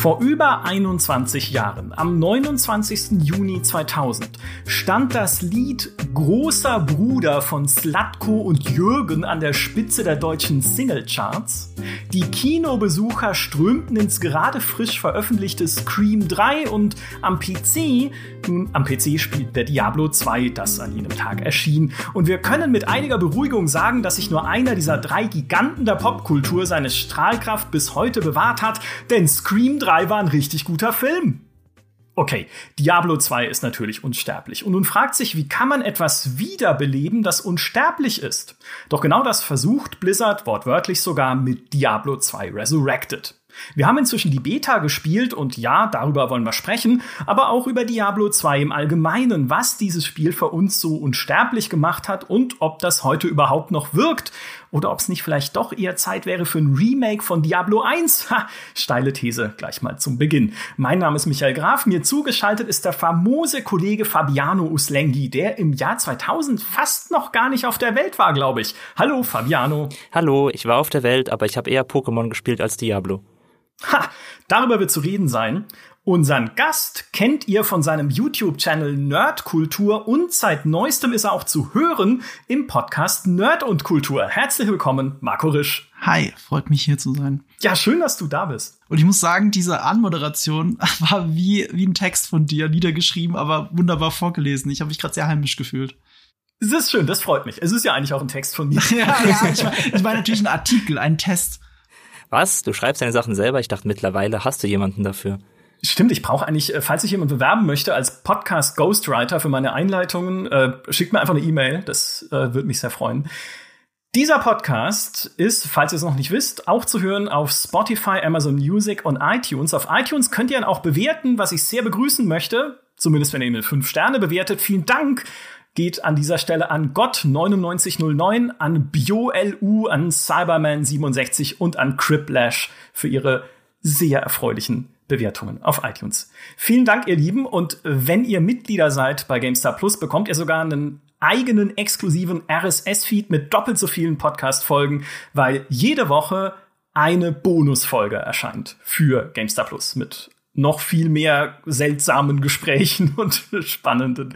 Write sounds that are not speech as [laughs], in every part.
Vor über 21 Jahren, am 29. Juni 2000, stand das Lied Großer Bruder von Slatko und Jürgen an der Spitze der deutschen Singlecharts. Die Kinobesucher strömten ins gerade frisch veröffentlichte Scream 3 und am PC, nun am PC spielt der Diablo 2, das an jenem Tag erschien. Und wir können mit einiger Beruhigung sagen, dass sich nur einer dieser drei Giganten der Popkultur seine Strahlkraft bis heute bewahrt hat, denn Scream 3 3 war ein richtig guter Film. Okay, Diablo 2 ist natürlich unsterblich. Und nun fragt sich, wie kann man etwas wiederbeleben, das unsterblich ist? Doch genau das versucht Blizzard wortwörtlich sogar mit Diablo 2 Resurrected. Wir haben inzwischen die Beta gespielt und ja, darüber wollen wir sprechen, aber auch über Diablo 2 im Allgemeinen, was dieses Spiel für uns so unsterblich gemacht hat und ob das heute überhaupt noch wirkt oder ob es nicht vielleicht doch eher Zeit wäre für ein Remake von Diablo 1. Ha, steile These gleich mal zum Beginn. Mein Name ist Michael Graf, mir zugeschaltet ist der famose Kollege Fabiano Uslengi, der im Jahr 2000 fast noch gar nicht auf der Welt war, glaube ich. Hallo Fabiano. Hallo, ich war auf der Welt, aber ich habe eher Pokémon gespielt als Diablo. Ha, darüber wird zu reden sein. Unseren Gast kennt ihr von seinem YouTube-Channel Nerdkultur und seit neuestem ist er auch zu hören im Podcast Nerd und Kultur. Herzlich willkommen, Marco Risch. Hi, freut mich hier zu sein. Ja, schön, dass du da bist. Und ich muss sagen, diese Anmoderation [laughs] war wie, wie ein Text von dir, niedergeschrieben, aber wunderbar vorgelesen. Ich habe mich gerade sehr heimisch gefühlt. Es ist schön, das freut mich. Es ist ja eigentlich auch ein Text von mir. [laughs] ja, ja, ich meine ich mein natürlich ein Artikel, ein Test. Was? Du schreibst deine Sachen selber? Ich dachte, mittlerweile hast du jemanden dafür. Stimmt, ich brauche eigentlich, äh, falls sich jemand bewerben möchte als Podcast Ghostwriter für meine Einleitungen, äh, schickt mir einfach eine E-Mail. Das äh, würde mich sehr freuen. Dieser Podcast ist, falls ihr es noch nicht wisst, auch zu hören auf Spotify, Amazon Music und iTunes. Auf iTunes könnt ihr ihn auch bewerten, was ich sehr begrüßen möchte. Zumindest wenn ihr ihn mit fünf Sterne bewertet. Vielen Dank geht an dieser Stelle an Gott9909, an BioLU, an Cyberman67 und an Criplash für ihre sehr erfreulichen Bewertungen auf iTunes. Vielen Dank, ihr Lieben. Und wenn ihr Mitglieder seid bei GameStar Plus, bekommt ihr sogar einen eigenen exklusiven RSS-Feed mit doppelt so vielen Podcast-Folgen, weil jede Woche eine Bonusfolge erscheint für GameStar Plus mit noch viel mehr seltsamen Gesprächen [laughs] und spannenden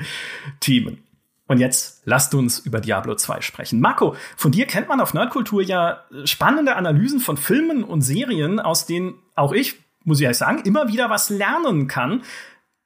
Themen. Und jetzt lasst uns über Diablo 2 sprechen. Marco, von dir kennt man auf Nerdkultur ja spannende Analysen von Filmen und Serien, aus denen auch ich, muss ich ehrlich sagen, immer wieder was lernen kann.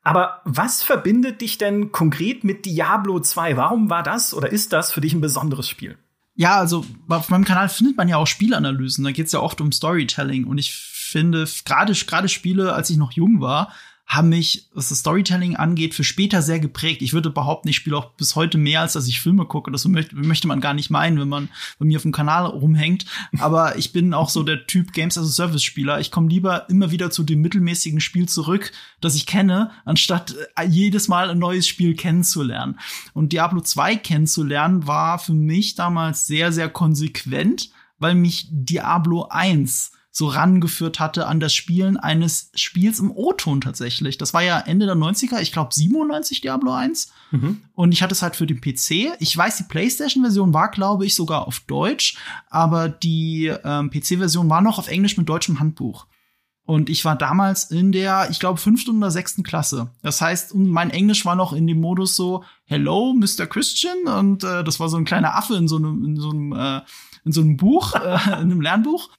Aber was verbindet dich denn konkret mit Diablo 2? Warum war das oder ist das für dich ein besonderes Spiel? Ja, also auf meinem Kanal findet man ja auch Spielanalysen. Da geht es ja oft um Storytelling. Und ich finde, gerade gerade Spiele, als ich noch jung war, haben mich, was das Storytelling angeht, für später sehr geprägt. Ich würde behaupten, ich spiele auch bis heute mehr, als dass ich Filme gucke. Das möchte, möchte man gar nicht meinen, wenn man bei mir auf dem Kanal rumhängt. Aber [laughs] ich bin auch so der Typ Games as a Service Spieler. Ich komme lieber immer wieder zu dem mittelmäßigen Spiel zurück, das ich kenne, anstatt äh, jedes Mal ein neues Spiel kennenzulernen. Und Diablo 2 kennenzulernen war für mich damals sehr, sehr konsequent, weil mich Diablo 1 so rangeführt hatte an das Spielen eines Spiels im O-Ton tatsächlich. Das war ja Ende der 90er, ich glaube 97 Diablo 1. Mhm. Und ich hatte es halt für den PC. Ich weiß, die PlayStation-Version war, glaube ich, sogar auf Deutsch, aber die ähm, PC-Version war noch auf Englisch mit deutschem Handbuch. Und ich war damals in der, ich glaube, fünften oder sechsten Klasse. Das heißt, mein Englisch war noch in dem Modus so, Hello, Mr. Christian. Und äh, das war so ein kleiner Affe in so einem, in so einem, äh, in so einem Buch, [laughs] äh, in einem Lernbuch.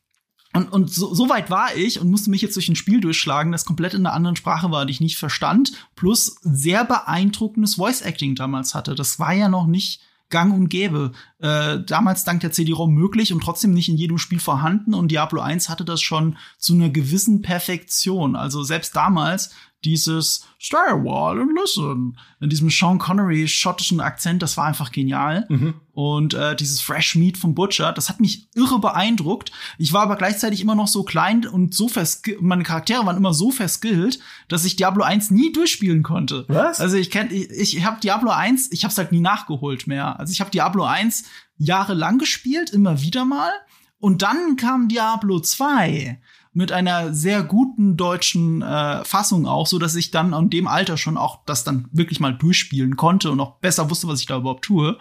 Und, und so, so weit war ich und musste mich jetzt durch ein Spiel durchschlagen, das komplett in einer anderen Sprache war, die ich nicht verstand, plus sehr beeindruckendes Voice Acting damals hatte. Das war ja noch nicht gang und gäbe. Äh, damals dank der CD-ROM möglich und trotzdem nicht in jedem Spiel vorhanden. Und Diablo 1 hatte das schon zu einer gewissen Perfektion. Also selbst damals dieses while and listen in diesem Sean Connery schottischen Akzent, das war einfach genial. Mhm. Und äh, dieses Fresh Meat vom Butcher, das hat mich irre beeindruckt. Ich war aber gleichzeitig immer noch so klein und so verskillt, meine Charaktere waren immer so verskillt, dass ich Diablo 1 nie durchspielen konnte. Was? Also ich kenn, ich, ich habe Diablo 1, ich habe es halt nie nachgeholt mehr. Also ich habe Diablo 1 jahrelang gespielt, immer wieder mal. Und dann kam Diablo 2 mit einer sehr guten deutschen äh, Fassung auch, so dass ich dann in dem Alter schon auch das dann wirklich mal durchspielen konnte und auch besser wusste, was ich da überhaupt tue.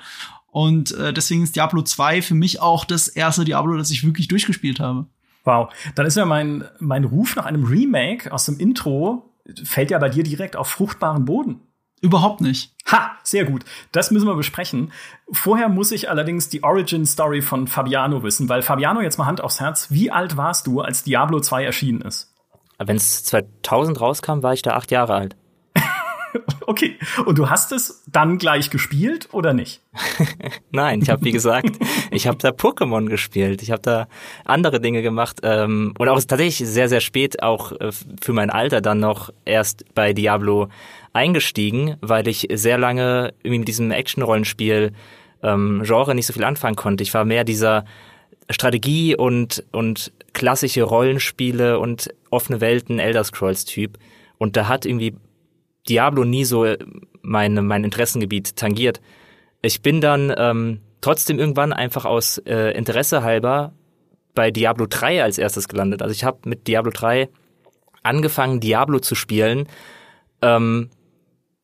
Und äh, deswegen ist Diablo 2 für mich auch das erste Diablo, das ich wirklich durchgespielt habe. Wow, dann ist ja mein, mein Ruf nach einem Remake aus dem Intro, fällt ja bei dir direkt auf fruchtbaren Boden. Überhaupt nicht. Ha, sehr gut. Das müssen wir besprechen. Vorher muss ich allerdings die Origin Story von Fabiano wissen, weil Fabiano, jetzt mal Hand aufs Herz, wie alt warst du, als Diablo 2 erschienen ist? Wenn es 2000 rauskam, war ich da acht Jahre alt. [laughs] okay. Und du hast es dann gleich gespielt oder nicht? [laughs] Nein, ich habe wie gesagt, ich habe da Pokémon gespielt. Ich habe da andere Dinge gemacht ähm, und auch tatsächlich sehr sehr spät auch äh, für mein Alter dann noch erst bei Diablo eingestiegen, weil ich sehr lange mit diesem Action-Rollenspiel ähm, Genre nicht so viel anfangen konnte. Ich war mehr dieser Strategie und und klassische Rollenspiele und offene Welten Elder Scrolls Typ und da hat irgendwie Diablo nie so äh, mein, mein Interessengebiet tangiert. Ich bin dann ähm, trotzdem irgendwann einfach aus äh, Interesse halber bei Diablo 3 als erstes gelandet. Also ich habe mit Diablo 3 angefangen, Diablo zu spielen. Ähm,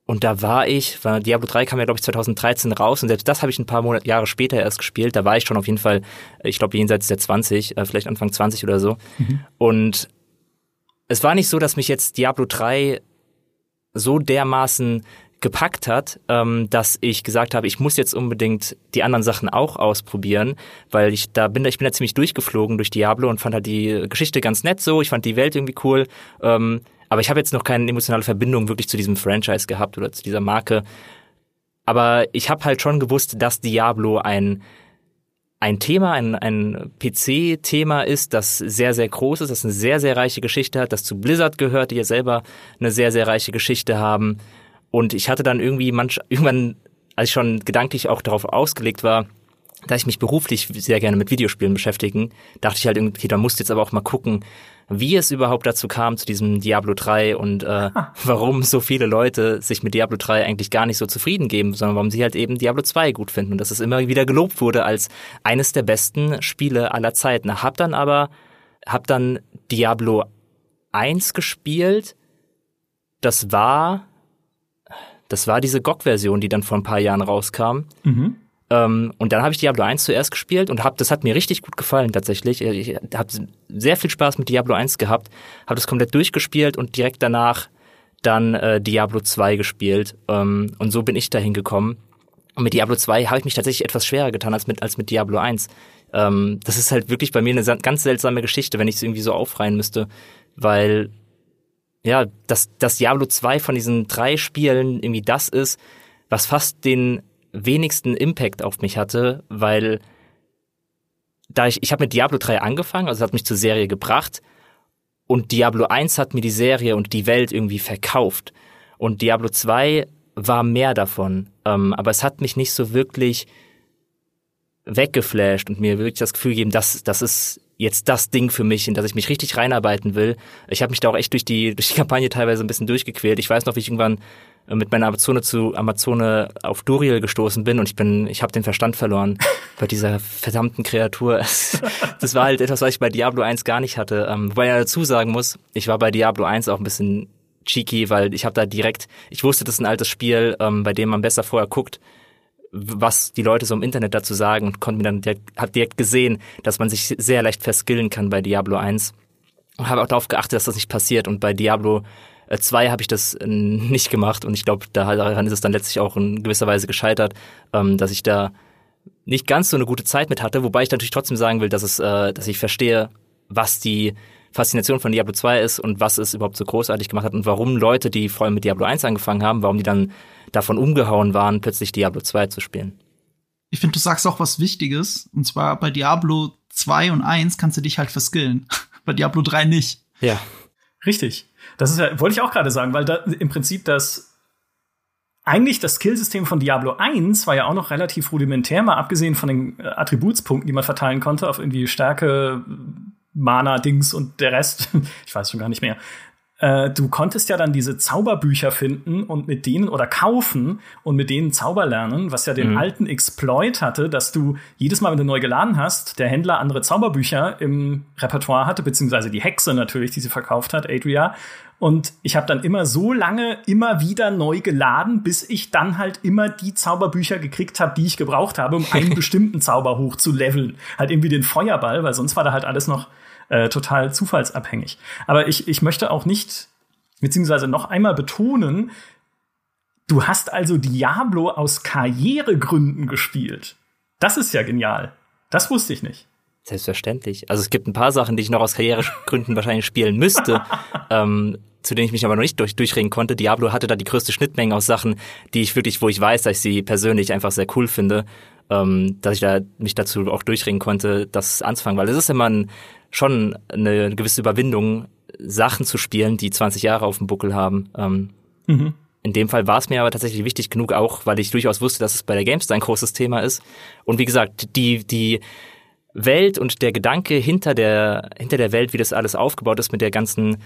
und da war ich, war Diablo 3 kam ja, glaube ich, 2013 raus und selbst das habe ich ein paar Monate, Jahre später erst gespielt. Da war ich schon auf jeden Fall, ich glaube, jenseits der 20, äh, vielleicht Anfang 20 oder so. Mhm. Und es war nicht so, dass mich jetzt Diablo 3 so dermaßen gepackt hat, ähm, dass ich gesagt habe, ich muss jetzt unbedingt die anderen Sachen auch ausprobieren, weil ich da bin, ich bin da ziemlich durchgeflogen durch Diablo und fand halt die Geschichte ganz nett so, ich fand die Welt irgendwie cool, ähm, aber ich habe jetzt noch keine emotionale Verbindung wirklich zu diesem Franchise gehabt oder zu dieser Marke. Aber ich habe halt schon gewusst, dass Diablo ein ein Thema, ein, ein PC-Thema ist, das sehr, sehr groß ist, das eine sehr, sehr reiche Geschichte hat, das zu Blizzard gehört, die ja selber eine sehr, sehr reiche Geschichte haben. Und ich hatte dann irgendwie manch, irgendwann, als ich schon gedanklich auch darauf ausgelegt war, da ich mich beruflich sehr gerne mit Videospielen beschäftigen, dachte ich halt irgendwie, da musst jetzt aber auch mal gucken, wie es überhaupt dazu kam, zu diesem Diablo 3 und äh, ah. [laughs] warum so viele Leute sich mit Diablo 3 eigentlich gar nicht so zufrieden geben, sondern warum sie halt eben Diablo 2 gut finden und dass es immer wieder gelobt wurde als eines der besten Spiele aller Zeiten. Hab dann aber, hab dann Diablo 1 gespielt. Das war, das war diese GOG-Version, die dann vor ein paar Jahren rauskam. Mhm. Ähm, und dann habe ich Diablo 1 zuerst gespielt und hab, das hat mir richtig gut gefallen tatsächlich. Ich habe sehr viel Spaß mit Diablo 1 gehabt, habe das komplett durchgespielt und direkt danach dann äh, Diablo 2 gespielt. Ähm, und so bin ich dahin gekommen. Und mit Diablo 2 habe ich mich tatsächlich etwas schwerer getan als mit, als mit Diablo 1. Ähm, das ist halt wirklich bei mir eine ganz seltsame Geschichte, wenn ich es irgendwie so aufreihen müsste, weil ja, dass das Diablo 2 von diesen drei Spielen irgendwie das ist, was fast den wenigsten Impact auf mich hatte, weil da ich, ich habe mit Diablo 3 angefangen, also hat mich zur Serie gebracht und Diablo 1 hat mir die Serie und die Welt irgendwie verkauft und Diablo 2 war mehr davon, ähm, aber es hat mich nicht so wirklich weggeflasht und mir wirklich das Gefühl gegeben, dass das ist jetzt das Ding für mich, in das ich mich richtig reinarbeiten will. Ich habe mich da auch echt durch die durch die Kampagne teilweise ein bisschen durchgequält. Ich weiß noch, wie ich irgendwann mit meiner Amazone zu Amazone auf Duriel gestoßen bin und ich bin, ich habe den Verstand verloren [laughs] bei dieser verdammten Kreatur. [laughs] das war halt etwas, was ich bei Diablo 1 gar nicht hatte. Ähm, wobei er dazu sagen muss, ich war bei Diablo 1 auch ein bisschen cheeky, weil ich habe da direkt, ich wusste, das ist ein altes Spiel, ähm, bei dem man besser vorher guckt, was die Leute so im Internet dazu sagen und konnte mir dann direkt, hab direkt gesehen, dass man sich sehr leicht verskillen kann bei Diablo 1. Und habe auch darauf geachtet, dass das nicht passiert und bei Diablo äh, zwei habe ich das äh, nicht gemacht und ich glaube, daran ist es dann letztlich auch in gewisser Weise gescheitert, ähm, dass ich da nicht ganz so eine gute Zeit mit hatte, wobei ich natürlich trotzdem sagen will, dass es, äh, dass ich verstehe, was die Faszination von Diablo 2 ist und was es überhaupt so großartig gemacht hat und warum Leute, die vor allem mit Diablo 1 angefangen haben, warum die dann davon umgehauen waren, plötzlich Diablo 2 zu spielen. Ich finde, du sagst auch was Wichtiges. Und zwar bei Diablo 2 und 1 kannst du dich halt verskillen. [laughs] bei Diablo 3 nicht. Ja. Richtig. Das ist ja, wollte ich auch gerade sagen, weil da im Prinzip das eigentlich das Skillsystem von Diablo 1 war ja auch noch relativ rudimentär, mal abgesehen von den äh, Attributspunkten, die man verteilen konnte auf irgendwie Stärke, Mana-Dings und der Rest. [laughs] ich weiß schon gar nicht mehr. Äh, du konntest ja dann diese Zauberbücher finden und mit denen oder kaufen und mit denen Zauber lernen, was ja den mhm. alten Exploit hatte, dass du jedes Mal, wenn du neu geladen hast, der Händler andere Zauberbücher im Repertoire hatte, beziehungsweise die Hexe natürlich, die sie verkauft hat, Adria. Und ich habe dann immer so lange immer wieder neu geladen, bis ich dann halt immer die Zauberbücher gekriegt habe, die ich gebraucht habe, um einen [laughs] bestimmten Zauber hoch zu leveln. Halt irgendwie den Feuerball, weil sonst war da halt alles noch äh, total zufallsabhängig. Aber ich, ich möchte auch nicht, beziehungsweise noch einmal betonen, du hast also Diablo aus Karrieregründen gespielt. Das ist ja genial. Das wusste ich nicht. Selbstverständlich. Also es gibt ein paar Sachen, die ich noch aus Karrieregründen [laughs] wahrscheinlich spielen müsste, ähm, zu denen ich mich aber noch nicht durch, durchringen konnte. Diablo hatte da die größte Schnittmenge aus Sachen, die ich wirklich, wo ich weiß, dass ich sie persönlich einfach sehr cool finde, ähm, dass ich da mich dazu auch durchringen konnte, das anzufangen. Weil es ist immer ein, schon eine gewisse Überwindung, Sachen zu spielen, die 20 Jahre auf dem Buckel haben. Ähm, mhm. In dem Fall war es mir aber tatsächlich wichtig genug, auch weil ich durchaus wusste, dass es bei der GameStar ein großes Thema ist. Und wie gesagt, die, die Welt und der Gedanke hinter der, hinter der Welt, wie das alles aufgebaut ist mit der ganzen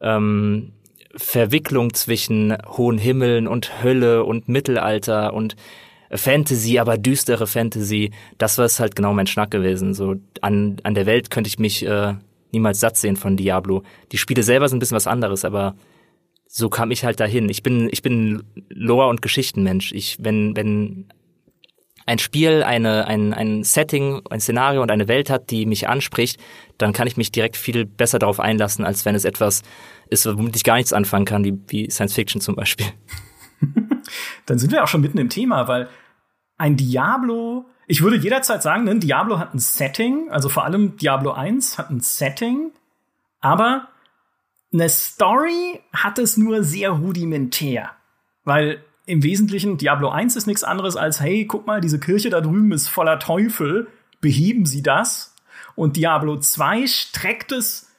ähm, Verwicklung zwischen hohen Himmeln und Hölle und Mittelalter und Fantasy, aber düstere Fantasy, das war es halt genau mein Schnack gewesen. So an, an der Welt könnte ich mich äh, niemals satt sehen von Diablo. Die Spiele selber sind ein bisschen was anderes, aber so kam ich halt dahin. Ich bin, ich bin Lore- und Geschichtenmensch. Ich, wenn, wenn ein Spiel eine, ein, ein Setting, ein Szenario und eine Welt hat, die mich anspricht, dann kann ich mich direkt viel besser darauf einlassen, als wenn es etwas ist, womit ich gar nichts anfangen kann, wie, wie Science Fiction zum Beispiel. Dann sind wir auch schon mitten im Thema, weil ein Diablo, ich würde jederzeit sagen, ne, Diablo hat ein Setting, also vor allem Diablo 1 hat ein Setting, aber eine Story hat es nur sehr rudimentär. Weil im Wesentlichen Diablo 1 ist nichts anderes als, hey, guck mal, diese Kirche da drüben ist voller Teufel, beheben Sie das. Und Diablo 2 streckt es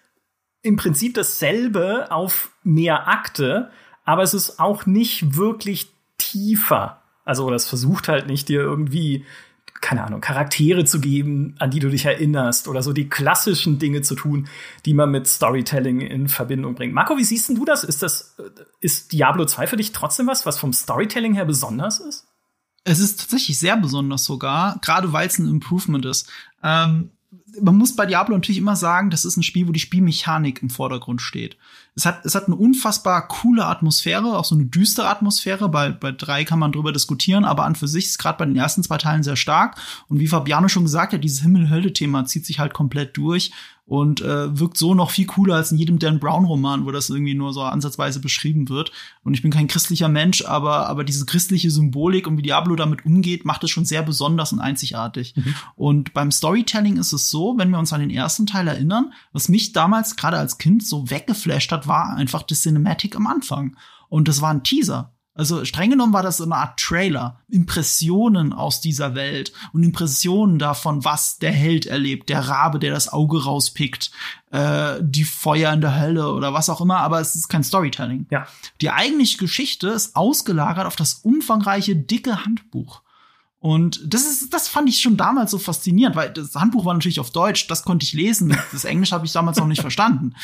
im Prinzip dasselbe auf mehr Akte, aber es ist auch nicht wirklich tiefer. Also das versucht halt nicht dir irgendwie keine Ahnung, Charaktere zu geben, an die du dich erinnerst oder so die klassischen Dinge zu tun, die man mit Storytelling in Verbindung bringt. Marco, wie siehst du das? Ist das, ist Diablo 2 für dich trotzdem was, was vom Storytelling her besonders ist? Es ist tatsächlich sehr besonders sogar, gerade weil es ein Improvement ist. Ähm, man muss bei Diablo natürlich immer sagen, das ist ein Spiel, wo die Spielmechanik im Vordergrund steht. Es hat, es hat eine unfassbar coole Atmosphäre, auch so eine düstere Atmosphäre. Bei, bei drei kann man drüber diskutieren, aber an für sich ist gerade bei den ersten zwei Teilen sehr stark. Und wie Fabiano schon gesagt hat, dieses Himmel-Hölle-Thema zieht sich halt komplett durch und äh, wirkt so noch viel cooler als in jedem Dan Brown Roman, wo das irgendwie nur so ansatzweise beschrieben wird. Und ich bin kein christlicher Mensch, aber aber diese christliche Symbolik und wie Diablo damit umgeht, macht es schon sehr besonders und einzigartig. Mhm. Und beim Storytelling ist es so, wenn wir uns an den ersten Teil erinnern, was mich damals gerade als Kind so weggeflasht hat, war einfach die Cinematic am Anfang. Und das war ein Teaser. Also streng genommen war das so eine Art Trailer. Impressionen aus dieser Welt und Impressionen davon, was der Held erlebt. Der Rabe, der das Auge rauspickt, äh, die Feuer in der Hölle oder was auch immer, aber es ist kein Storytelling. Ja. Die eigentliche Geschichte ist ausgelagert auf das umfangreiche, dicke Handbuch. Und das ist, das fand ich schon damals so faszinierend, weil das Handbuch war natürlich auf Deutsch, das konnte ich lesen. Das Englisch habe ich damals noch nicht verstanden.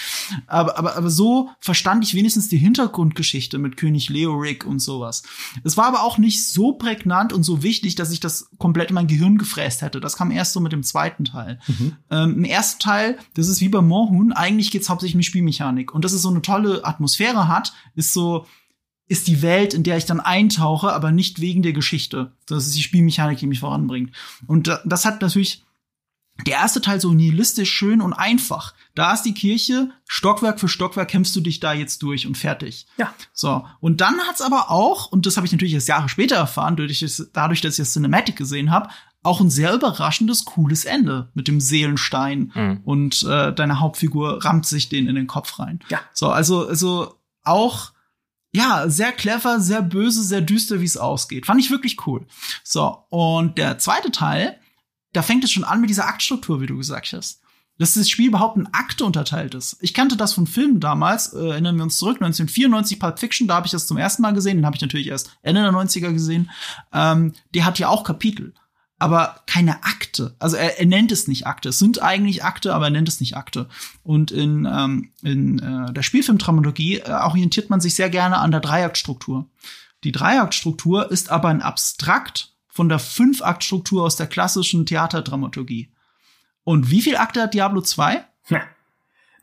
Aber, aber, aber so verstand ich wenigstens die Hintergrundgeschichte mit König Leoric und sowas. Es war aber auch nicht so prägnant und so wichtig, dass ich das komplett in mein Gehirn gefräst hätte. Das kam erst so mit dem zweiten Teil. Mhm. Ähm, Im ersten Teil, das ist wie bei Morhun, eigentlich geht's hauptsächlich um Spielmechanik. Und dass es so eine tolle Atmosphäre hat, ist so, ist die Welt, in der ich dann eintauche, aber nicht wegen der Geschichte. Das ist die Spielmechanik, die mich voranbringt. Und das hat natürlich der erste Teil so nihilistisch schön und einfach. Da ist die Kirche, Stockwerk für Stockwerk kämpfst du dich da jetzt durch und fertig. Ja. So. Und dann hat's aber auch, und das habe ich natürlich erst Jahre später erfahren, dadurch, dadurch dass ich das Cinematic gesehen habe, auch ein sehr überraschendes, cooles Ende mit dem Seelenstein mhm. und äh, deine Hauptfigur rammt sich den in den Kopf rein. Ja. So, also, also auch ja, sehr clever, sehr böse, sehr düster, wie es ausgeht. Fand ich wirklich cool. So, und der zweite Teil, da fängt es schon an mit dieser Aktstruktur, wie du gesagt hast. Dass das Spiel überhaupt in Akte unterteilt ist. Ich kannte das von Filmen damals, äh, erinnern wir uns zurück, 1994 Pulp Fiction, da habe ich das zum ersten Mal gesehen, den habe ich natürlich erst Ende der 90er gesehen. Ähm, der hat ja auch Kapitel aber keine Akte. Also er, er nennt es nicht Akte. Es sind eigentlich Akte, aber er nennt es nicht Akte. Und in, ähm, in äh, der Spielfilmdramaturgie äh, orientiert man sich sehr gerne an der Dreiaktstruktur. Die Dreiaktstruktur ist aber ein Abstrakt von der Fünfaktstruktur aus der klassischen Theaterdramaturgie. Und wie viel Akte hat Diablo 2? Ja.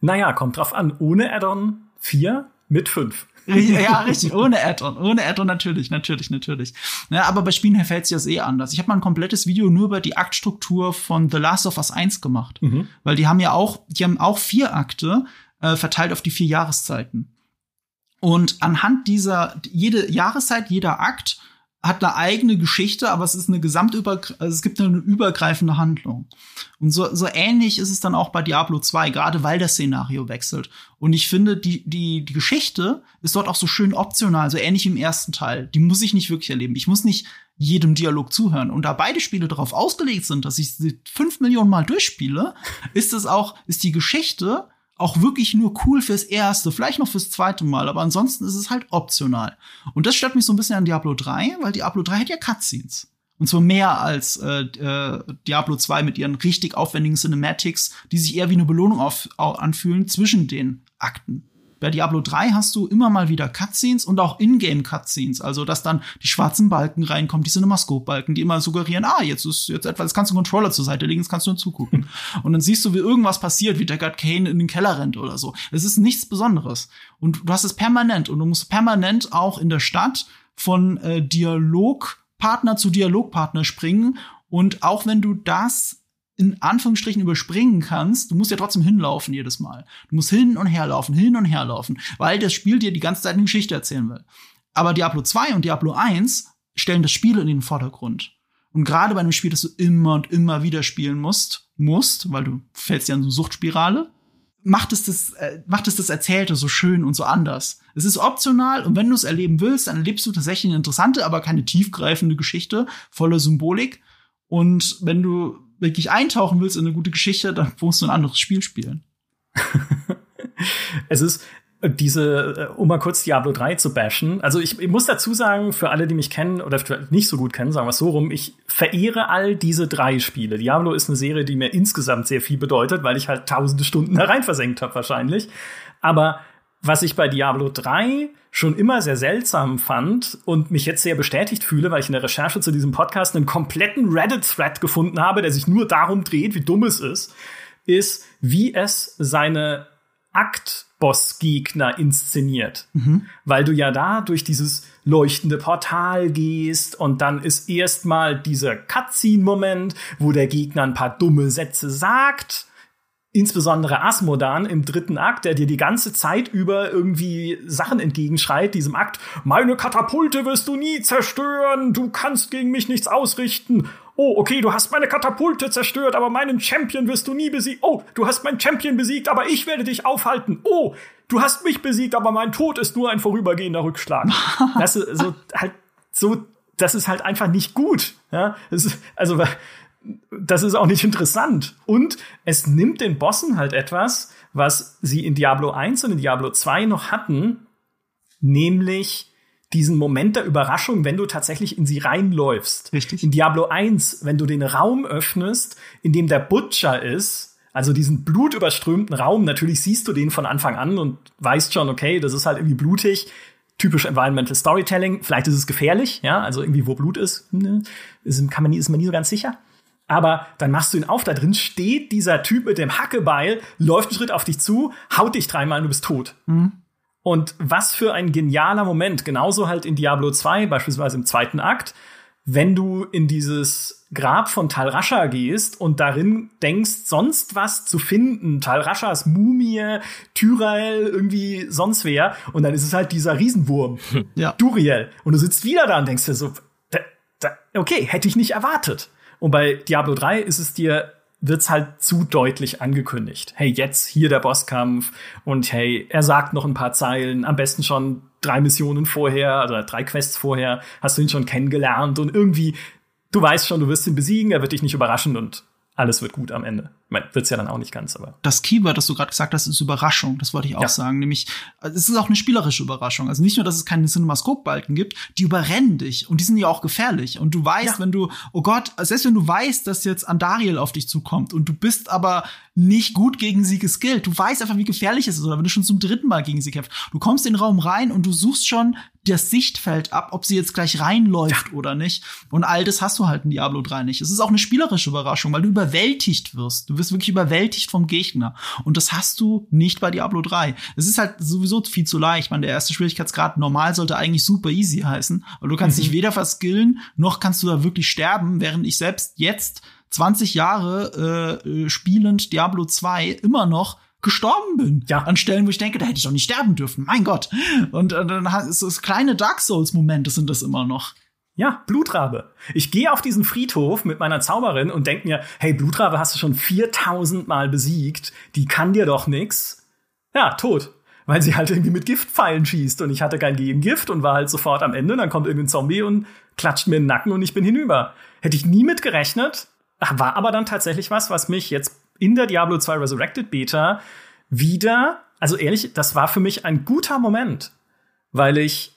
Naja, kommt drauf an. Ohne Addon 4, mit 5. ja, richtig, ohne Add-on, ohne Add-on natürlich, natürlich, natürlich. Ja, aber bei Spielen verhält sich das eh anders. Ich habe mal ein komplettes Video nur über die Aktstruktur von The Last of Us 1 gemacht, mhm. weil die haben ja auch, die haben auch vier Akte äh, verteilt auf die vier Jahreszeiten. Und anhand dieser, jede Jahreszeit, jeder Akt hat eine eigene Geschichte, aber es ist eine gesamtüber, also es gibt eine übergreifende Handlung. Und so, so ähnlich ist es dann auch bei Diablo 2, gerade weil das Szenario wechselt. Und ich finde, die, die, die Geschichte ist dort auch so schön optional, so ähnlich im ersten Teil. Die muss ich nicht wirklich erleben. Ich muss nicht jedem Dialog zuhören. Und da beide Spiele darauf ausgelegt sind, dass ich sie fünf Millionen Mal durchspiele, ist es auch, ist die Geschichte auch wirklich nur cool fürs erste, vielleicht noch fürs zweite Mal, aber ansonsten ist es halt optional. Und das stört mich so ein bisschen an Diablo 3, weil Diablo 3 hat ja Cutscenes. Und zwar mehr als äh, äh, Diablo 2 mit ihren richtig aufwendigen Cinematics, die sich eher wie eine Belohnung auf, anfühlen zwischen den Akten. Bei Diablo 3 hast du immer mal wieder Cutscenes und auch Ingame-Cutscenes, also dass dann die schwarzen Balken reinkommen, die Cinemascope-Balken, die immer suggerieren, ah, jetzt ist jetzt etwas, jetzt kannst du einen Controller zur Seite legen, jetzt kannst du nur zugucken. [laughs] und dann siehst du, wie irgendwas passiert, wie Deckard Kane in den Keller rennt oder so. Es ist nichts Besonderes. Und du hast es permanent und du musst permanent auch in der Stadt von äh, Dialogpartner zu Dialogpartner springen. Und auch wenn du das in Anführungsstrichen überspringen kannst, du musst ja trotzdem hinlaufen jedes Mal. Du musst hin und her laufen, hin und her laufen, weil das Spiel dir die ganze Zeit eine Geschichte erzählen will. Aber Diablo 2 und Diablo 1 stellen das Spiel in den Vordergrund. Und gerade bei einem Spiel, das du immer und immer wieder spielen musst, musst, weil du fällst ja in so eine Suchtspirale, macht es das, äh, macht es das Erzählte so schön und so anders. Es ist optional und wenn du es erleben willst, dann erlebst du tatsächlich eine interessante, aber keine tiefgreifende Geschichte voller Symbolik. Und wenn du wirklich eintauchen willst in eine gute Geschichte, dann musst du ein anderes Spiel spielen. [laughs] es ist diese, äh, um mal kurz Diablo 3 zu bashen. Also ich, ich, muss dazu sagen, für alle, die mich kennen oder nicht so gut kennen, sagen wir es so rum, ich verehre all diese drei Spiele. Diablo ist eine Serie, die mir insgesamt sehr viel bedeutet, weil ich halt tausende Stunden da rein versenkt habe wahrscheinlich. Aber was ich bei Diablo 3 schon immer sehr seltsam fand und mich jetzt sehr bestätigt fühle, weil ich in der Recherche zu diesem Podcast einen kompletten Reddit-Thread gefunden habe, der sich nur darum dreht, wie dumm es ist, ist, wie es seine Akt-Boss-Gegner inszeniert. Mhm. Weil du ja da durch dieses leuchtende Portal gehst und dann ist erstmal dieser Cutscene-Moment, wo der Gegner ein paar dumme Sätze sagt insbesondere Asmodan im dritten Akt, der dir die ganze Zeit über irgendwie Sachen entgegenschreit, diesem Akt, meine Katapulte wirst du nie zerstören, du kannst gegen mich nichts ausrichten. Oh, okay, du hast meine Katapulte zerstört, aber meinen Champion wirst du nie besiegt. Oh, du hast meinen Champion besiegt, aber ich werde dich aufhalten. Oh, du hast mich besiegt, aber mein Tod ist nur ein vorübergehender Rückschlag. das ist so halt so, das ist halt einfach nicht gut. Ja, ist, also das ist auch nicht interessant. Und es nimmt den Bossen halt etwas, was sie in Diablo 1 und in Diablo 2 noch hatten, nämlich diesen Moment der Überraschung, wenn du tatsächlich in sie reinläufst. Richtig. In Diablo 1, wenn du den Raum öffnest, in dem der Butcher ist, also diesen blutüberströmten Raum, natürlich siehst du den von Anfang an und weißt schon, okay, das ist halt irgendwie blutig, typisch Environmental Storytelling, vielleicht ist es gefährlich, ja, also irgendwie wo Blut ist, ne, ist, kann man ist man nie so ganz sicher aber dann machst du ihn auf, da drin steht dieser Typ mit dem Hackebeil, läuft einen Schritt auf dich zu, haut dich dreimal und du bist tot. Mhm. Und was für ein genialer Moment, genauso halt in Diablo 2, beispielsweise im zweiten Akt, wenn du in dieses Grab von Tal Rasha gehst und darin denkst, sonst was zu finden, Tal Rashas Mumie, Tyrael, irgendwie sonst wer, und dann ist es halt dieser Riesenwurm, [laughs] ja. Duriel. Und du sitzt wieder da und denkst dir so, da, da, okay, hätte ich nicht erwartet. Und bei Diablo 3 ist es dir wird's halt zu deutlich angekündigt. Hey, jetzt hier der Bosskampf und hey, er sagt noch ein paar Zeilen, am besten schon drei Missionen vorher oder drei Quests vorher, hast du ihn schon kennengelernt und irgendwie, du weißt schon, du wirst ihn besiegen, er wird dich nicht überraschen und alles wird gut am Ende. Ich meine, wird's ja dann auch nicht ganz, aber. Das Keyword, das du gerade gesagt hast, ist Überraschung. Das wollte ich auch ja. sagen. Nämlich, es ist auch eine spielerische Überraschung. Also nicht nur, dass es keine Cinemascope-Balken gibt, die überrennen dich. Und die sind ja auch gefährlich. Und du weißt, ja. wenn du, oh Gott, selbst wenn du weißt, dass jetzt Andariel auf dich zukommt und du bist aber nicht gut gegen sie geskillt. Du weißt einfach, wie gefährlich es ist. Oder wenn du schon zum dritten Mal gegen sie kämpfst. Du kommst in den Raum rein und du suchst schon das Sichtfeld ab, ob sie jetzt gleich reinläuft ja. oder nicht. Und all das hast du halt in Diablo 3 nicht. Es ist auch eine spielerische Überraschung, weil du überwältigt wirst. Du wirst wirklich überwältigt vom Gegner. Und das hast du nicht bei Diablo 3. Es ist halt sowieso viel zu leicht. Ich meine, der erste Schwierigkeitsgrad normal sollte eigentlich super easy heißen. Aber du kannst mhm. dich weder verskillen, noch kannst du da wirklich sterben, während ich selbst jetzt 20 Jahre äh, spielend Diablo 2 immer noch gestorben bin. Ja. An Stellen, wo ich denke, da hätte ich doch nicht sterben dürfen. Mein Gott. Und, und dann ist es kleine Dark Souls-Momente sind das immer noch. Ja, Blutrabe. Ich gehe auf diesen Friedhof mit meiner Zauberin und denke mir, hey, Blutrabe hast du schon 4000 Mal besiegt. Die kann dir doch nix. Ja, tot. Weil sie halt irgendwie mit Giftpfeilen schießt und ich hatte kein Gegengift und war halt sofort am Ende. Und dann kommt irgendein Zombie und klatscht mir in den Nacken und ich bin hinüber. Hätte ich nie mit gerechnet. War aber dann tatsächlich was, was mich jetzt in der Diablo 2 Resurrected Beta wieder, also ehrlich, das war für mich ein guter Moment, weil ich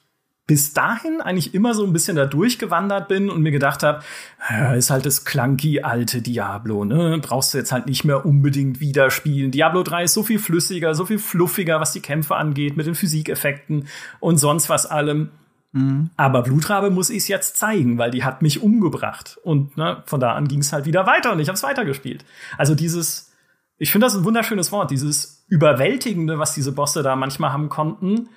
bis dahin eigentlich immer so ein bisschen da durchgewandert bin und mir gedacht habe, ist halt das clunky alte Diablo, ne? Brauchst du jetzt halt nicht mehr unbedingt wieder spielen. Diablo 3 ist so viel flüssiger, so viel fluffiger, was die Kämpfe angeht, mit den Physikeffekten und sonst was allem. Mhm. Aber Blutrabe muss ich es jetzt zeigen, weil die hat mich umgebracht. Und ne, von da an ging es halt wieder weiter und ich habe es weitergespielt. Also dieses, ich finde das ein wunderschönes Wort, dieses Überwältigende, was diese Bosse da manchmal haben konnten,